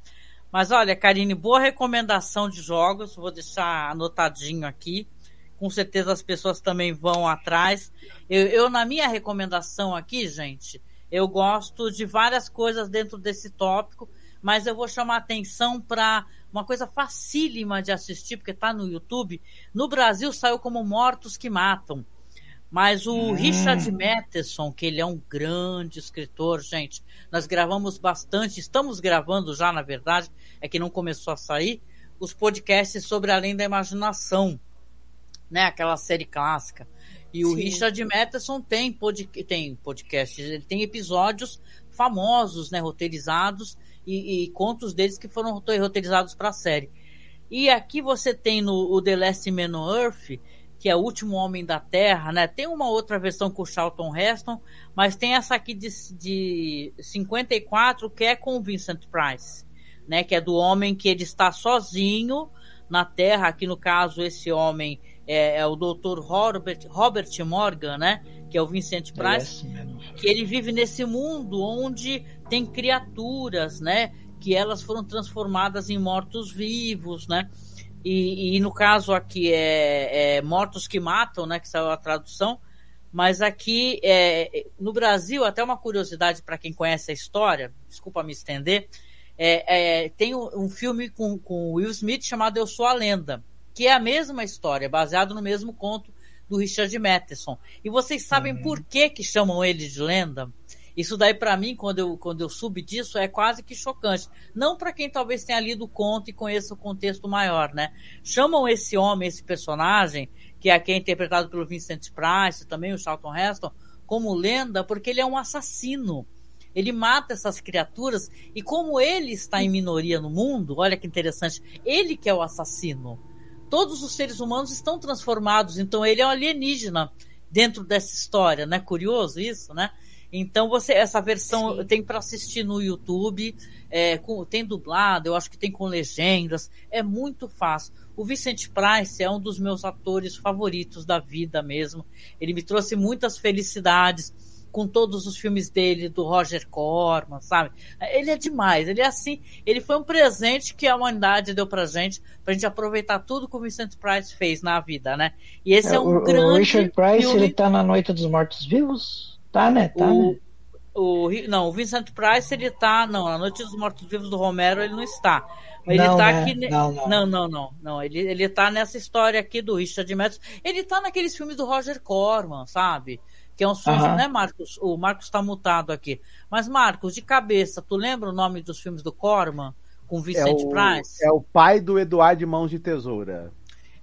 Mas olha, Karine, boa recomendação de jogos. Vou deixar anotadinho aqui. Com certeza as pessoas também vão atrás. Eu, eu, na minha recomendação aqui, gente, eu gosto de várias coisas dentro desse tópico, mas eu vou chamar atenção para uma coisa facílima de assistir, porque está no YouTube. No Brasil saiu como Mortos que Matam. Mas o Hum. Richard Matheson, que ele é um grande escritor, gente, nós gravamos bastante, estamos gravando já, na verdade, é que não começou a sair, os podcasts sobre Além da Imaginação, né? Aquela série clássica. E o Sim. Richard Matheson tem, pod, tem podcasts, ele tem episódios famosos, né? Roteirizados e, e contos deles que foram rote- roteirizados para a série. E aqui você tem no o The Last Man on Earth, que é o último homem da Terra, né? Tem uma outra versão com o Charlton Heston, mas tem essa aqui de, de 54 que é com o Vincent Price, né? Que é do homem que ele está sozinho na Terra. Aqui no caso esse homem é, é o Dr. Robert, Robert Morgan, né? Que é o Vincent Price que ele vive nesse mundo onde tem criaturas, né? Que elas foram transformadas em mortos-vivos, né? E, e no caso aqui é, é Mortos que Matam, né? Que saiu a tradução. Mas aqui é, no Brasil, até uma curiosidade para quem conhece a história, desculpa me estender, é, é, tem um, um filme com, com Will Smith chamado Eu Sou a Lenda, que é a mesma história, baseado no mesmo conto do Richard Matheson. E vocês sabem por que que chamam ele de lenda? Isso daí para mim, quando eu, quando eu soube disso, é quase que chocante. Não para quem talvez tenha lido o conto e conheça o contexto maior, né? Chamam esse homem, esse personagem, que aqui é interpretado pelo Vincent Price, também o Charlton Heston, como lenda, porque ele é um assassino. Ele mata essas criaturas e como ele está em minoria no mundo, olha que interessante, ele que é o assassino. Todos os seres humanos estão transformados, então ele é um alienígena dentro dessa história, né? Curioso isso, né? Então você essa versão tem para assistir no YouTube, é, com, tem dublado, eu acho que tem com legendas, é muito fácil. O Vicente Price é um dos meus atores favoritos da vida mesmo. Ele me trouxe muitas felicidades com todos os filmes dele, do Roger Corman, sabe? Ele é demais, ele é assim, ele foi um presente que a humanidade deu pra gente, pra gente aproveitar tudo que o Vincent Price fez na vida, né? E esse é, um o, grande o Richard Price, filme. ele tá na Noite dos Mortos Vivos? Tá, né? Tá, o, né? O, não, o Vincent Price, ele tá. Não, na Noite dos Mortos Vivos do Romero, ele não está. Mas Não, ele tá né? aqui. ne- Não, não. não, não, não, não. Ele, ele tá nessa história aqui do Richard Matheson. Ele tá naqueles filmes do Roger Corman, sabe? Que é um filme, Aham. né, Marcos? O Marcos tá mutado aqui. Mas, Marcos, de cabeça, tu lembra o nome dos filmes do Corman? Com É Vincent o, Price? é o pai do Eduardo de Mãos de Tesoura.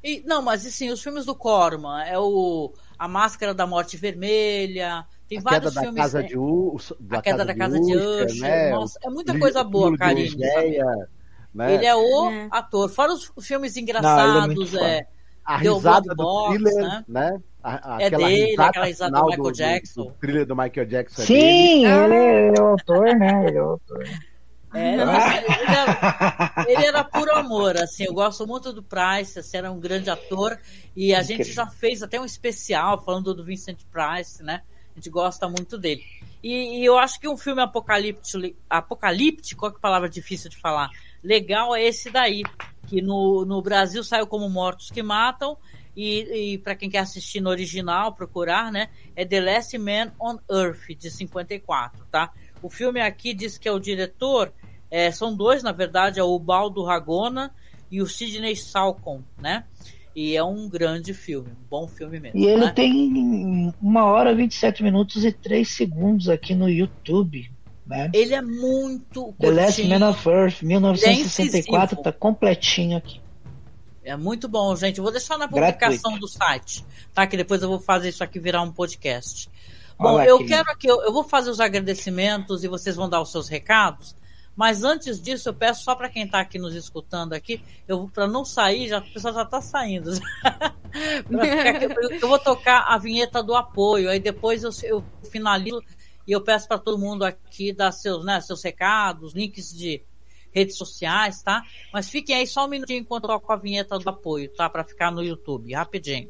E, não, mas assim, os filmes do Corman é o A Máscara da Morte Vermelha. Tem a queda vários da filmes. casa né? de U, da A Queda da Casa de Usher, Usher, né? nossa, é muita coisa boa, Karine, né? Ele é o É. ator. Fora os filmes Não, é engraçados, muito é, a The risada do Box, thriller, né? né? A- É aquela dele, risada aquela risada do Michael Jackson. Do, thriller do Michael Jackson. é. Sim, ele, é- ele é o autor, né? Ele é o autor. É, não, ele, era, ele era puro amor, assim, eu gosto muito do Price, assim, era um grande ator, e a gente já fez até um especial falando do Vincent Price, né? A gente gosta muito dele. E, e eu acho que um filme apocalíptico, apocalíptico, que palavra difícil de falar, legal é esse daí, que no, no Brasil saiu como Mortos que Matam, e, e para quem quer assistir no original, procurar, né? É The Last Man on Earth, de 54, tá? O filme aqui diz que é o diretor, é, são dois, na verdade, é o Baldo Ragona e o Sidney Salcom, né? E é um grande filme, um bom filme mesmo. E ele né? tem uma hora, 27 minutos e 3 segundos aqui no YouTube. Né? Ele é muito The Last curtinho. Man of Earth, 1964, incisivo. tá completinho aqui. É muito bom, gente. Eu vou deixar na publicação Gratuito. do site, tá? Que depois eu vou fazer isso aqui virar um podcast. Bom, eu quero aqui, eu, eu vou fazer os agradecimentos e vocês vão dar os seus recados. Mas antes disso, eu peço só para quem está aqui nos escutando aqui, eu para não sair, já, o pessoal já está saindo. aqui, eu vou tocar a vinheta do apoio, aí depois eu, eu finalizo e eu peço para todo mundo aqui dar seus, né, seus recados, links de redes sociais, tá? Mas fiquem aí só um minutinho enquanto eu toco a vinheta do apoio, tá? Para ficar no YouTube, rapidinho.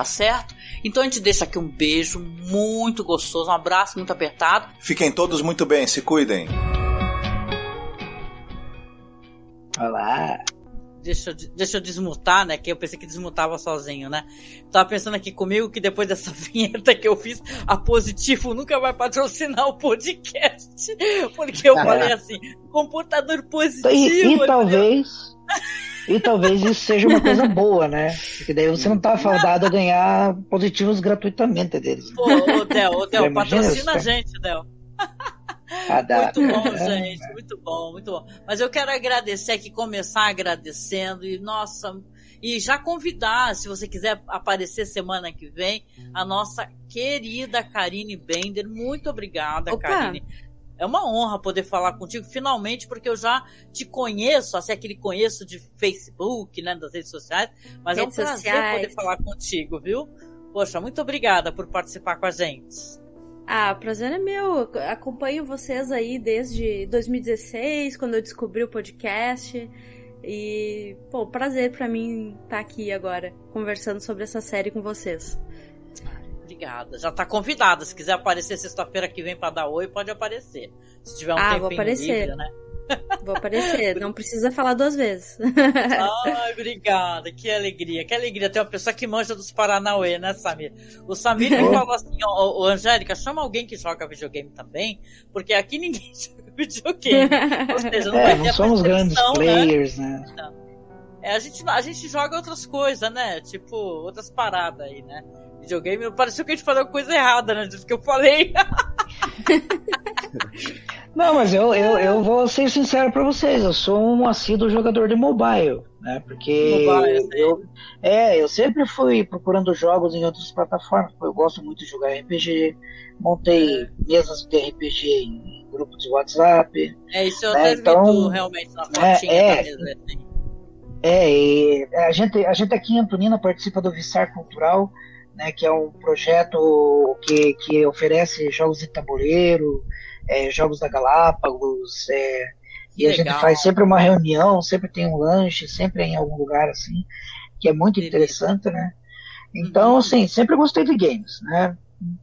tá certo? Então a gente deixa aqui um beijo muito gostoso, um abraço muito apertado. Fiquem todos muito bem, se cuidem. Olá. Deixa eu, deixa eu desmutar, né? Que eu pensei que desmutava sozinho, né? Tava pensando aqui comigo que depois dessa vinheta que eu fiz, a Positivo nunca vai patrocinar o podcast. Porque eu falei assim, computador positivo. E, e talvez. E talvez isso seja uma coisa boa, né? Porque daí você não tá fadado a ganhar positivos gratuitamente deles. Pô, ô Del, ô Del, patrocina a gente, Del. Muito bom, gente, muito bom, muito bom. Mas eu quero agradecer aqui, começar agradecendo e, nossa, e já convidar, se você quiser aparecer semana que vem, a nossa querida Karine Bender. Muito obrigada, Opa. Karine. É uma honra poder falar contigo, finalmente, porque eu já te conheço, assim, aquele conheço de Facebook, né, das redes sociais, mas Redes é um prazer sociais. poder falar contigo, viu? Poxa, muito obrigada por participar com a gente. Ah, o prazer é meu. Eu acompanho vocês aí desde 2016, quando eu descobri o podcast. E, pô, prazer pra mim estar aqui agora, conversando sobre essa série com vocês. Obrigada. Já tá convidada. Se quiser aparecer sexta-feira que vem pra dar oi, pode aparecer. Se tiver um Ah, tempinho vou aparecer. livre, né? Vou aparecer, não precisa falar duas vezes. Ai, obrigada. Que alegria. Que alegria ter uma pessoa que manja dos Paranauê, né, Samir? O Samir me falou assim, ó, ô, Angélica, chama alguém que joga videogame também, porque aqui ninguém joga videogame. Ou seja, não É, não somos grandes né? players, né? É, a, gente, a gente joga outras coisas, né? Tipo, outras paradas aí, né? Videogame, pareceu que a gente falou coisa errada, né? Disso que eu falei. Não, mas eu, eu, eu vou ser sincero pra vocês, eu sou um assíduo jogador de mobile, né? Porque Mobile, eu, é, eu sempre fui procurando jogos em outras plataformas, eu gosto muito de jogar RPG, montei mesas de RPG em grupos de WhatsApp. É, isso eu né? até Então, vi tu realmente na fotinha é, da mesa, assim. É, e a gente, a gente aqui em Antonina participa do Vissar Cultural, né, que é um projeto que, que oferece jogos de tabuleiro, é, jogos da Galápagos, é, e a gente legal. faz sempre uma reunião, sempre tem um lanche, sempre é em algum lugar assim, que é muito interessante, né? Então, Uhum. assim, sempre gostei de games, né?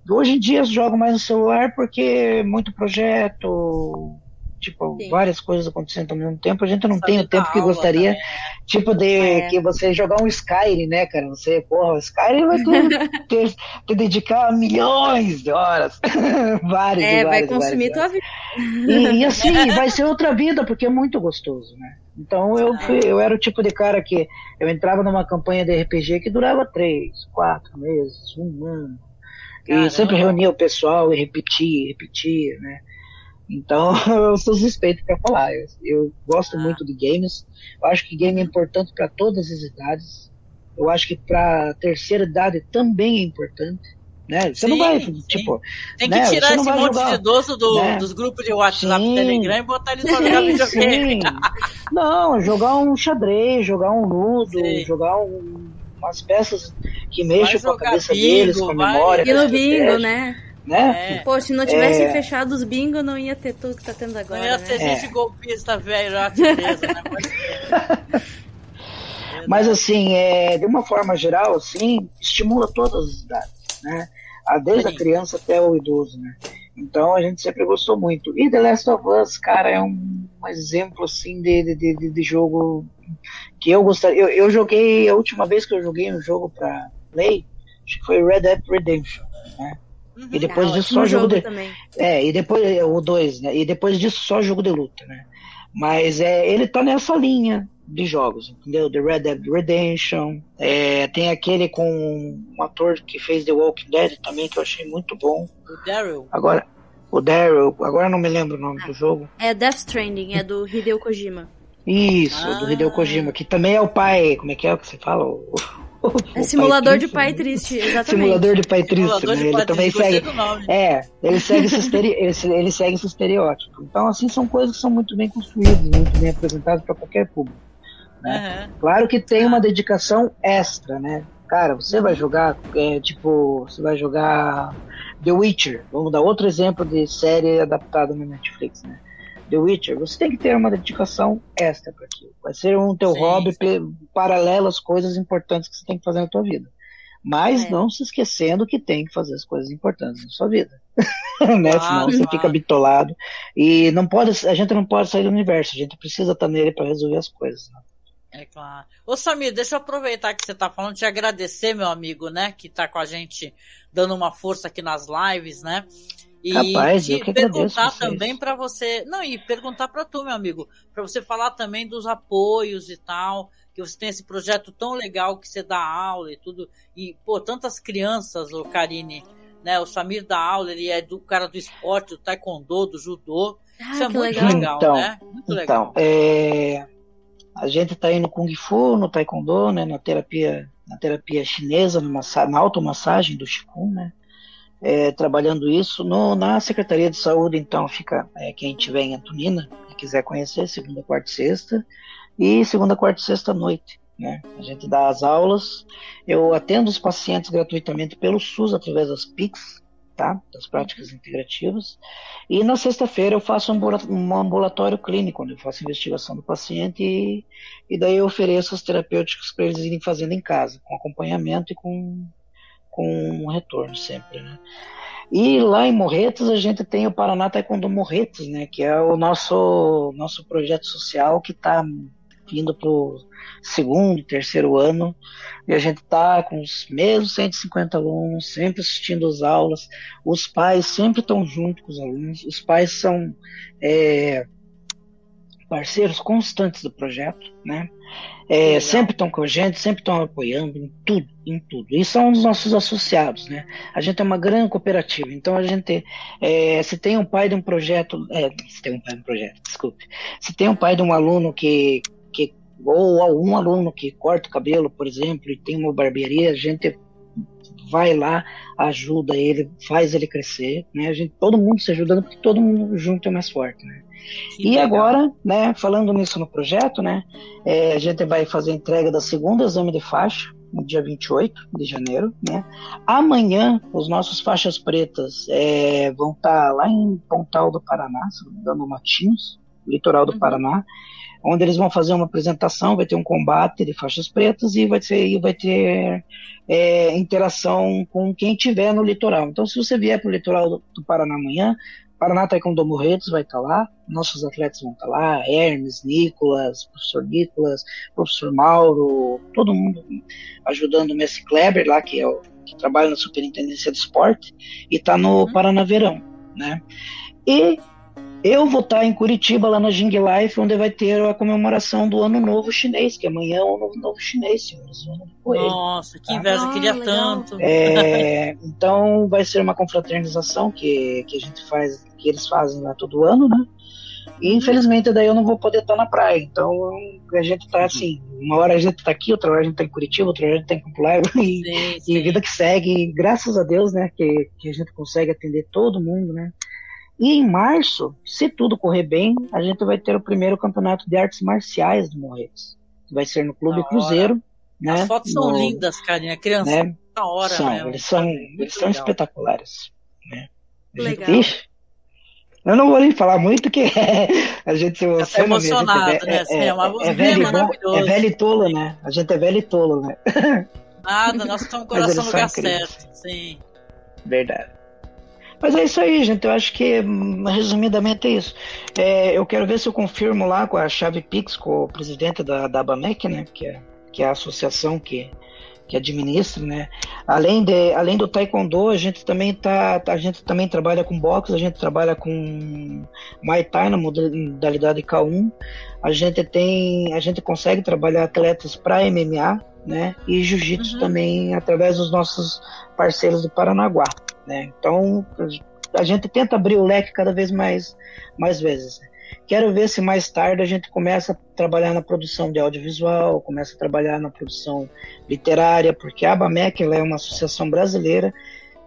Hoje em dia eu jogo mais no celular porque é muito projeto, tipo, Sim. várias coisas acontecendo ao mesmo tempo, a gente não tem o tempo que gostaria, também. tipo, de é. que você jogar um Skyrim, né, cara? Você, porra, o Skyrim vai ter, ter, ter dedicar milhões de horas. várias, É, várias, vai consumir várias, tua vida. E, e assim, vai ser outra vida, porque é muito gostoso, né? Então eu, fui, eu era o tipo de cara que eu entrava numa campanha de RPG que durava três, quatro meses, um ano. Caramba. E sempre reunia o pessoal e repetia, repetia, né? Então eu sou suspeito para falar. Eu, eu gosto ah. muito de games. Eu acho que game é importante para todas as idades. Eu acho que para terceira idade também é importante. Né? Você sim, não vai, sim. tipo. Tem que né? tirar esse monte jogar, de idoso do, né? dos grupos de WhatsApp sim, Telegram e botar eles pra jogar videogame. Não, jogar um xadrez, jogar um ludo, jogar um, umas peças que mexem com a cabeça bingo, deles, com a memória. E no bingo, né? Né? É. Pô, se não tivesse é... fechado os bingo, não ia ter tudo que tá tendo agora. Não ia ter né? gente golpista velho lá presa, né? Mas assim, é, de uma forma geral, assim, estimula todas as idades, né? Desde Sim. a criança até o idoso, né? Então a gente sempre gostou muito. E The Last of Us, cara, é um, um exemplo assim de, de, de, de, jogo que eu gostaria. Eu, eu joguei, a última vez que eu joguei um jogo pra Play, acho que foi Red Dead Redemption, né? Uhum. E depois ah, disso só jogo, jogo de. Também. É, e depois é, o 2, né? E depois disso só jogo de luta, né? Mas é, ele tá nessa linha de jogos, entendeu? The Red Dead Redemption, é, tem aquele com um ator que fez The Walking Dead também, que eu achei muito bom. O Daryl. Agora, o Daryl, agora não me lembro o nome ah, do jogo. É Death Stranding, é do Hideo Kojima. Isso, ah. do Hideo Kojima, que também é o pai, como é que é o que você fala? O, é simulador de pai triste, exatamente. Simulador de pai triste, né? ele também segue. É, ele segue, esse estere... ele, ele segue esse estereótipo. Então, assim, são coisas que são muito bem construídas, muito bem apresentadas para qualquer público. Né? Uhum. Claro que tem uma dedicação extra, né? Cara, você vai jogar, é, tipo, você vai jogar The Witcher. Vamos dar outro exemplo de série adaptada na Netflix, né? The Witcher, você tem que ter uma dedicação extra para aquilo. Vai ser um teu sim, hobby sim. paralelo às coisas importantes que você tem que fazer na tua vida. Mas é. não se esquecendo que tem que fazer as coisas importantes na sua vida. né? Claro, Senão você claro. fica bitolado. E não pode, a gente não pode sair do universo, a gente precisa estar nele para resolver as coisas. Né? É claro. Ô Samir, deixa eu aproveitar que você está falando, te agradecer, meu amigo, né? Que está com a gente dando uma força aqui nas lives, né? E Rapaz, eu que perguntar também para você, não, e perguntar para tu, meu amigo, para você falar também dos apoios e tal, que você tem esse projeto tão legal que você dá aula e tudo, e pô, tantas crianças, o Karine, né? O Samir dá aula, ele é do cara do esporte, do taekwondo, do judô. Ah, Isso é muito legal, legal então, né? Muito legal. Então, é... a gente tá indo Kung Fu, no taekwondo, né? Na terapia, na terapia chinesa, numa, na automassagem do Qigong, né? É, trabalhando isso. No, na Secretaria de Saúde, então, fica é, quem tiver em Antonina e quiser conhecer, segunda, quarta e sexta, e segunda, quarta e sexta noite. Né? A gente dá as aulas, eu atendo os pacientes gratuitamente pelo SUS através das PICs, tá? das práticas integrativas, e na sexta-feira eu faço um ambulatório clínico, onde eu faço investigação do paciente e, e daí eu ofereço as terapêuticas para eles irem fazendo em casa, com acompanhamento e com com um retorno sempre, né? E lá em Morretes a gente tem o Paraná Taekwondo Morretes, né? Que é o nosso, nosso projeto social que está indo para o segundo, terceiro ano, e a gente está com os mesmos 150 alunos, sempre assistindo as aulas, os pais sempre estão junto com os alunos, os pais são é, parceiros constantes do projeto, né? É, sempre estão com a gente, sempre estão apoiando em tudo, em tudo. E são os nossos associados, né? A gente é uma grande cooperativa, então a gente, é, se tem um pai de um projeto, é, se tem um pai de um projeto, desculpe, se tem um pai de um aluno que, que ou algum aluno que corta o cabelo, por exemplo, e tem uma barbearia, a gente vai lá, ajuda ele, faz ele crescer, né? A gente, todo mundo se ajudando, porque todo mundo junto é mais forte, né? Que e legal. agora, né, falando nisso no projeto, né, é, a gente vai fazer a entrega da segunda exame de faixa, no dia 28 de janeiro, né? Amanhã, os nossos faixas pretas é, vão estar tá lá em Pontal do Paraná, dando Matinhos, litoral do uhum. Paraná, onde eles vão fazer uma apresentação, vai ter um combate de faixas pretas e vai ter, vai ter é, interação com quem estiver no litoral. Então, se você vier para o litoral do, do Paraná amanhã, Paraná Taekwondo Morretes vai estar lá, nossos atletas vão estar lá, Hermes, Nicolas, professor Nicolas, professor Mauro, todo mundo ajudando o Messi Kleber lá, que é o que trabalha na Superintendência de Esporte, e está no uhum. Paraná Verão, né? E eu vou estar em Curitiba, lá na Jing Life, onde vai ter a comemoração do Ano Novo Chinês, que amanhã é o Ano Novo Chinês, senhores. Nossa, que inveja, tá? queria ah, tanto. É, então vai ser uma confraternização que, que a gente faz, que eles fazem lá todo ano, né? E infelizmente daí eu não vou poder estar na praia. Então a gente tá assim, uma hora a gente tá aqui, outra hora a gente tá em Curitiba, outra hora a gente tá em Campo Largo e, sim, sim. e vida que segue, graças a Deus, né, que, que a gente consegue atender todo mundo, né? E em março, se tudo correr bem, a gente vai ter o primeiro campeonato de artes marciais do Morretes. Vai ser no Clube Cruzeiro. Né? As fotos no, são lindas, carinha. Criança, né? da hora, são, né? Eles são, eles são espetaculares. Né? Legal. Ixi, eu não vou nem falar muito, que a gente se emociona. Tá emocionado, né? É, é, é, é, velho, é velho e tolo, né? A gente é velho e tolo, né? Nada, nós estamos com o coração no lugar certo. Sim. Verdade. Mas é isso aí, gente. Eu acho que, hum, resumidamente, é isso. É, eu quero ver se eu confirmo lá com a chave Pix, com o presidente da, da ABAMEC, né? Que é, que é a associação que, que administra, né? Além, de, além do Taekwondo, a gente também tá, a gente também trabalha com boxe, a gente trabalha com Muay Thai na modalidade K1. A gente tem, a gente consegue trabalhar atletas para MMA, né? E jiu-jitsu uhum. também através dos nossos parceiros do Paranaguá. Né? Então, a gente tenta abrir o leque cada vez mais, mais vezes. Quero ver se mais tarde a gente começa a trabalhar na produção de audiovisual, começa a trabalhar na produção literária, porque a ABAMEC é uma associação brasileira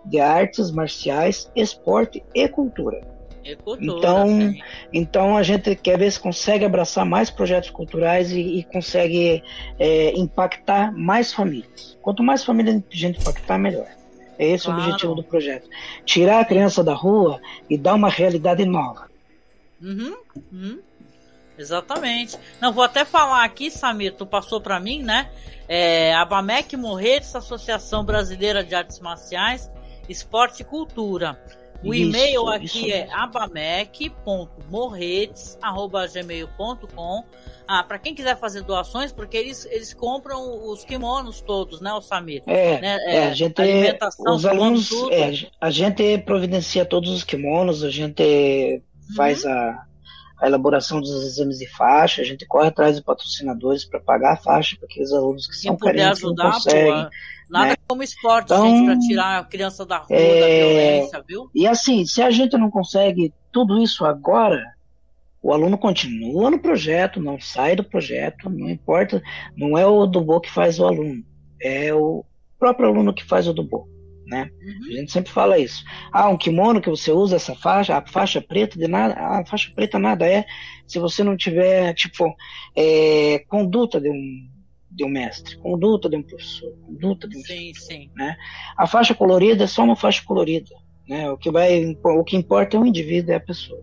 de artes marciais, esporte e cultura. E cultura então, então a gente quer ver se consegue abraçar mais projetos culturais e, e consegue é, impactar mais famílias. Quanto mais família a gente impactar, melhor. É esse claro. o objetivo do projeto. Tirar a criança da rua e dar uma realidade nova. Uhum, uhum. Exatamente. Não, vou até falar aqui, Samir, tu passou para mim, né? É, a Bamec Morretes, Associação Brasileira de Artes Marciais, Esporte e Cultura. O isso, e-mail aqui isso. é abamec.morretes.gmail.com ah, para quem quiser fazer doações, porque eles, eles compram os kimonos todos, né, o Samir? É, né? é, a gente, alimentação, os alunos, é, a gente providencia todos os kimonos, a gente uhum. faz a, a elaboração dos exames de faixa, a gente corre atrás de patrocinadores para pagar a faixa para aqueles alunos que são carentes ajudar, não conseguem. Pô, nada né? como esporte, então, gente, para tirar a criança da rua, é, da violência, viu? E assim, se a gente não consegue tudo isso agora, o aluno continua no projeto, não sai do projeto, não importa, não é o Dubo que faz o aluno, é o próprio aluno que faz o Dubo. Né? Uhum. A gente sempre fala isso. Ah, um kimono que você usa essa faixa, a faixa preta de nada, a faixa preta nada é se você não tiver tipo é, conduta de um de um mestre, conduta de um professor, conduta de um sim, sim. Né? A faixa colorida é só uma faixa colorida. Né? O, que vai, o que importa é o indivíduo, é a pessoa.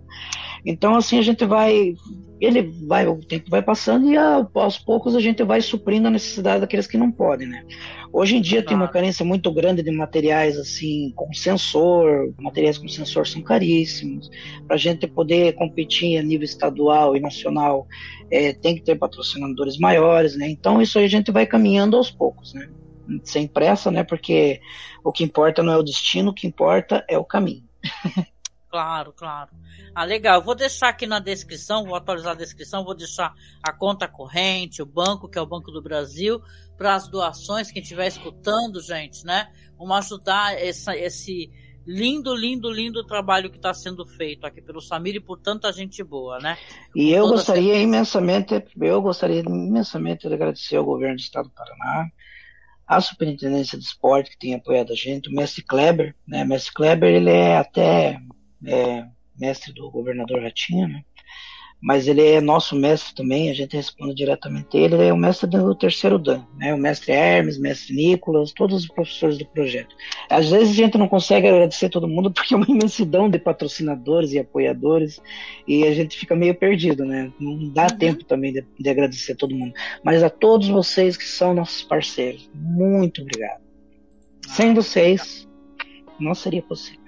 Então, assim, a gente vai. Ele vai, o tempo vai passando e aos poucos a gente vai suprindo a necessidade daqueles que não podem, né? Hoje em dia tem uma carência muito grande de materiais assim com sensor, materiais com sensor são caríssimos. Para a gente poder competir a nível estadual e nacional, é, tem que ter patrocinadores maiores, né? Então isso aí a gente vai caminhando aos poucos, né? sem pressa, né? Porque o que importa não é o destino, o que importa é o caminho. Claro, claro. Ah, legal. vou deixar aqui na descrição, vou atualizar a descrição, vou deixar a conta corrente, o banco, que é o Banco do Brasil, para as doações, quem estiver escutando, gente, né? Vamos ajudar essa, esse lindo, lindo, lindo trabalho que está sendo feito aqui pelo Samir e por tanta gente boa, né? E eu gostaria imensamente, eu gostaria imensamente de agradecer ao governo do Estado do Paraná, a Superintendência de Esporte, que tem apoiado a gente, o mestre Kleber, né? O mestre Kleber, ele é até é, mestre do governador Ratinho, né? mas ele é nosso mestre também, a gente responde diretamente ele, ele é o mestre do terceiro Dan, né? O mestre Hermes, mestre Nicolas, todos os professores do projeto. Às vezes a gente não consegue agradecer todo mundo porque é uma imensidão de patrocinadores e apoiadores e a gente fica meio perdido, né? Não dá uhum. tempo também de, de agradecer todo mundo. Mas a todos vocês que são nossos parceiros, muito obrigado. Sem vocês, não seria possível.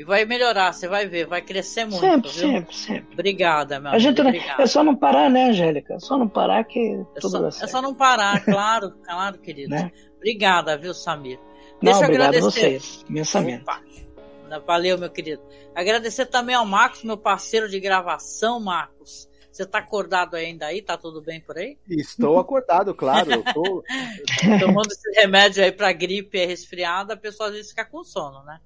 E vai melhorar, você vai ver, vai crescer muito. Sempre, viu? sempre, sempre. Obrigada, meu A gente amigo, não- obrigada. é só não parar, né, Angélica? É só não parar que É tudo só, dá é certo. só não parar, claro, claro, querido. Né? Obrigada, viu, Samir? Não, Deixa eu agradecer. vocês. Imensamente. Opa. Valeu, meu querido. Agradecer também ao Marcos, meu parceiro de gravação, Marcos. Você tá acordado ainda aí? Tá tudo bem por aí? Estou acordado, claro. Eu tô... Tomando esse remédio aí pra gripe e resfriada, a pessoa às vezes fica com sono, né?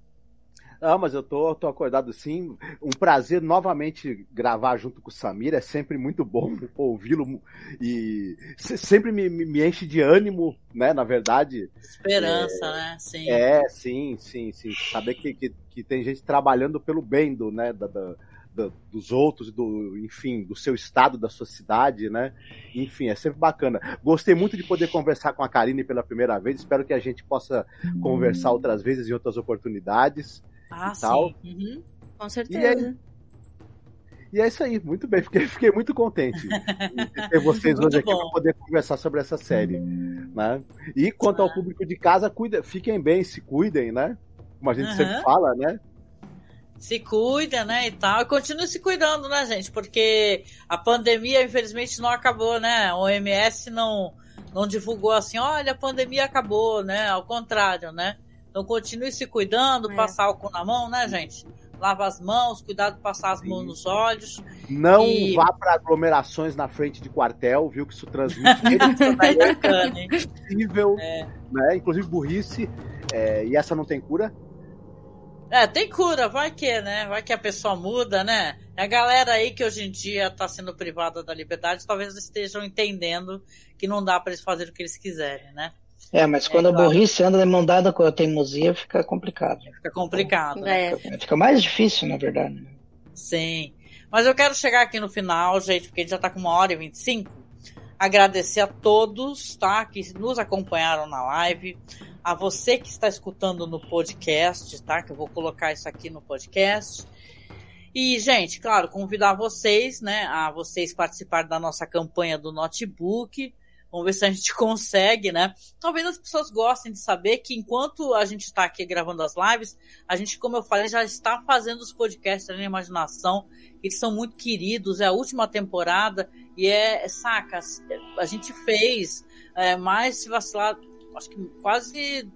Ah, mas eu tô, tô acordado sim. Um prazer novamente gravar junto com o Samir. É sempre muito bom ouvi-lo e se- sempre me, me- enche de ânimo, né? Na verdade. Esperança, né? Sim. É, sim, sim, sim. Saber que, que, que tem gente trabalhando pelo bem do, né, da, da- da- dos outros, do, enfim, do seu estado, da sua cidade, né? Enfim, é sempre bacana. Gostei muito de poder conversar com a Karine pela primeira vez. Espero que a gente possa conversar outras vezes em outras oportunidades. Ah, e tal. sim. Uhum. Com certeza. E é isso aí, muito bem, fiquei, fiquei muito contente de ter vocês hoje aqui para poder conversar sobre essa série. Né? E quanto ao público de casa, cuida, fiquem bem, se cuidem, né? Como a gente Aham. sempre fala, né? Se cuida, né, e tal. E continue se cuidando, né, gente? Porque a pandemia, infelizmente, não acabou, né? A OMS não, não divulgou assim, olha, a pandemia acabou, né? Ao contrário, né? Então continue se cuidando, É. passar álcool na mão, né, gente? Lava as mãos, cuidado de passar as mãos nos olhos. Não E- vá para aglomerações na frente de quartel, viu? Que isso transmite é hein? possível, É. né? Inclusive burrice. é, e essa não tem cura. É, tem cura, vai que, né? Vai que a pessoa muda, né? A galera aí que hoje em dia tá sendo privada da liberdade, talvez estejam entendendo que não dá para eles fazerem o que eles quiserem, né? É, mas quando a claro. burrice anda de mão dada com a teimosia, fica complicado. Fica complicado. né? É. Fica mais difícil, na verdade. né? Sim. Mas eu quero chegar aqui no final, gente, porque a gente já tá com uma hora e vinte e cinco. Agradecer a todos, tá? Que nos acompanharam na live. A você que está escutando no podcast, tá? Que eu vou colocar isso aqui no podcast. E, gente, claro, convidar vocês, né? A vocês participarem da nossa campanha do notebook. Vamos ver se a gente consegue, né? Talvez as pessoas gostem de saber que enquanto a gente está aqui gravando as lives, a gente, como eu falei, já está fazendo os podcasts da imaginação. Eles são muito queridos, é a última temporada e é, saca, a gente fez é, mais, se vacilar, acho que quase,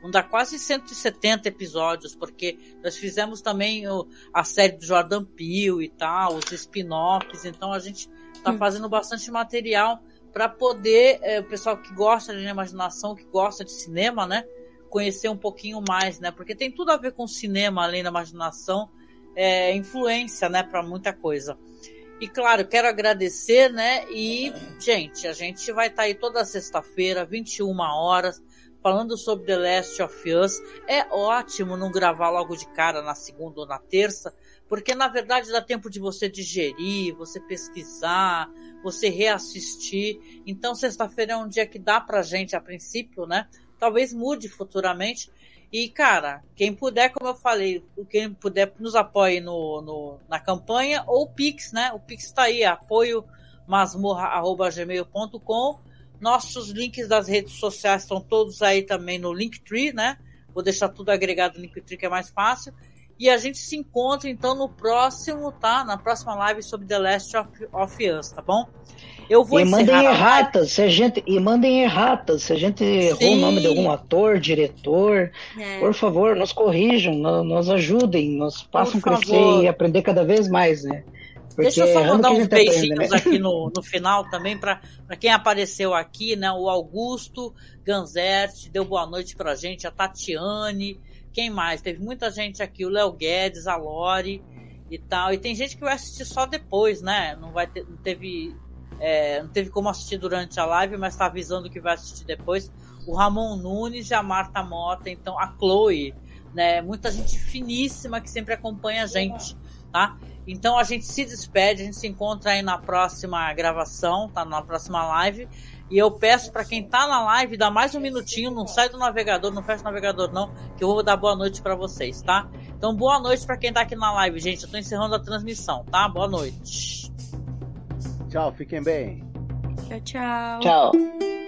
não dá quase 170 episódios, porque nós fizemos também o, a série do Jordan Peele e tal, os spin-offs, então a gente está fazendo bastante material para poder, é, o pessoal que gosta de imaginação, que gosta de cinema, né, conhecer um pouquinho mais, né, porque tem tudo a ver com cinema, além da imaginação, é, influência, né, para muita coisa. E claro, quero agradecer, né? E, gente, a gente vai estar aí toda sexta-feira, 21 horas, falando sobre The Last of Us. É ótimo não gravar logo de cara na segunda ou na terça, porque na verdade dá tempo de você digerir, você pesquisar, você reassistir. Então, sexta-feira é um dia que dá pra gente, a princípio, né? Talvez mude futuramente. E, cara, quem puder, como eu falei, quem puder nos apoie no, no na campanha ou o Pix, né? O Pix tá aí, apoio masmorra.gmail.com. Nossos links das redes sociais estão todos aí também no Linktree, né? Vou deixar tudo agregado no Linktree que é mais fácil. E a gente se encontra então no próximo, tá? Na próxima live sobre The Last of, of Us, tá bom? Eu vou e mandem encerrar a live. erratas, se a gente, e mandem erratas, se a gente errou o Sim. nome de algum ator, diretor, É. por favor, nos corrijam, no- nos ajudem, nos façam Por crescer e aprender cada vez mais, né? Porque Deixa eu só errando mandar uns gente aprende, beijinhos né? aqui no, no final também para quem apareceu aqui, né? O Augusto Ganzert deu boa noite pra gente, a Tatiane, quem mais? Teve muita gente aqui, o Léo Guedes, a Lori e tal. E tem gente que vai assistir só depois, né? Não vai ter, não teve é, não teve como assistir durante a live, mas tá avisando que vai assistir depois. O Ramon Nunes e a Marta Mota, então a Chloe, né? Muita gente finíssima que sempre acompanha a gente, tá? Então a gente se despede, a gente se encontra aí na próxima gravação, tá? Na próxima live. E eu peço para quem tá na live, dá mais um minutinho, não sai do navegador, não fecha o navegador não, que eu vou dar boa noite para vocês, tá? Então boa noite para quem tá aqui na live, gente. Eu tô encerrando a transmissão, tá? Boa noite. Tchau, fiquem bem. Tchau, tchau. Tchau.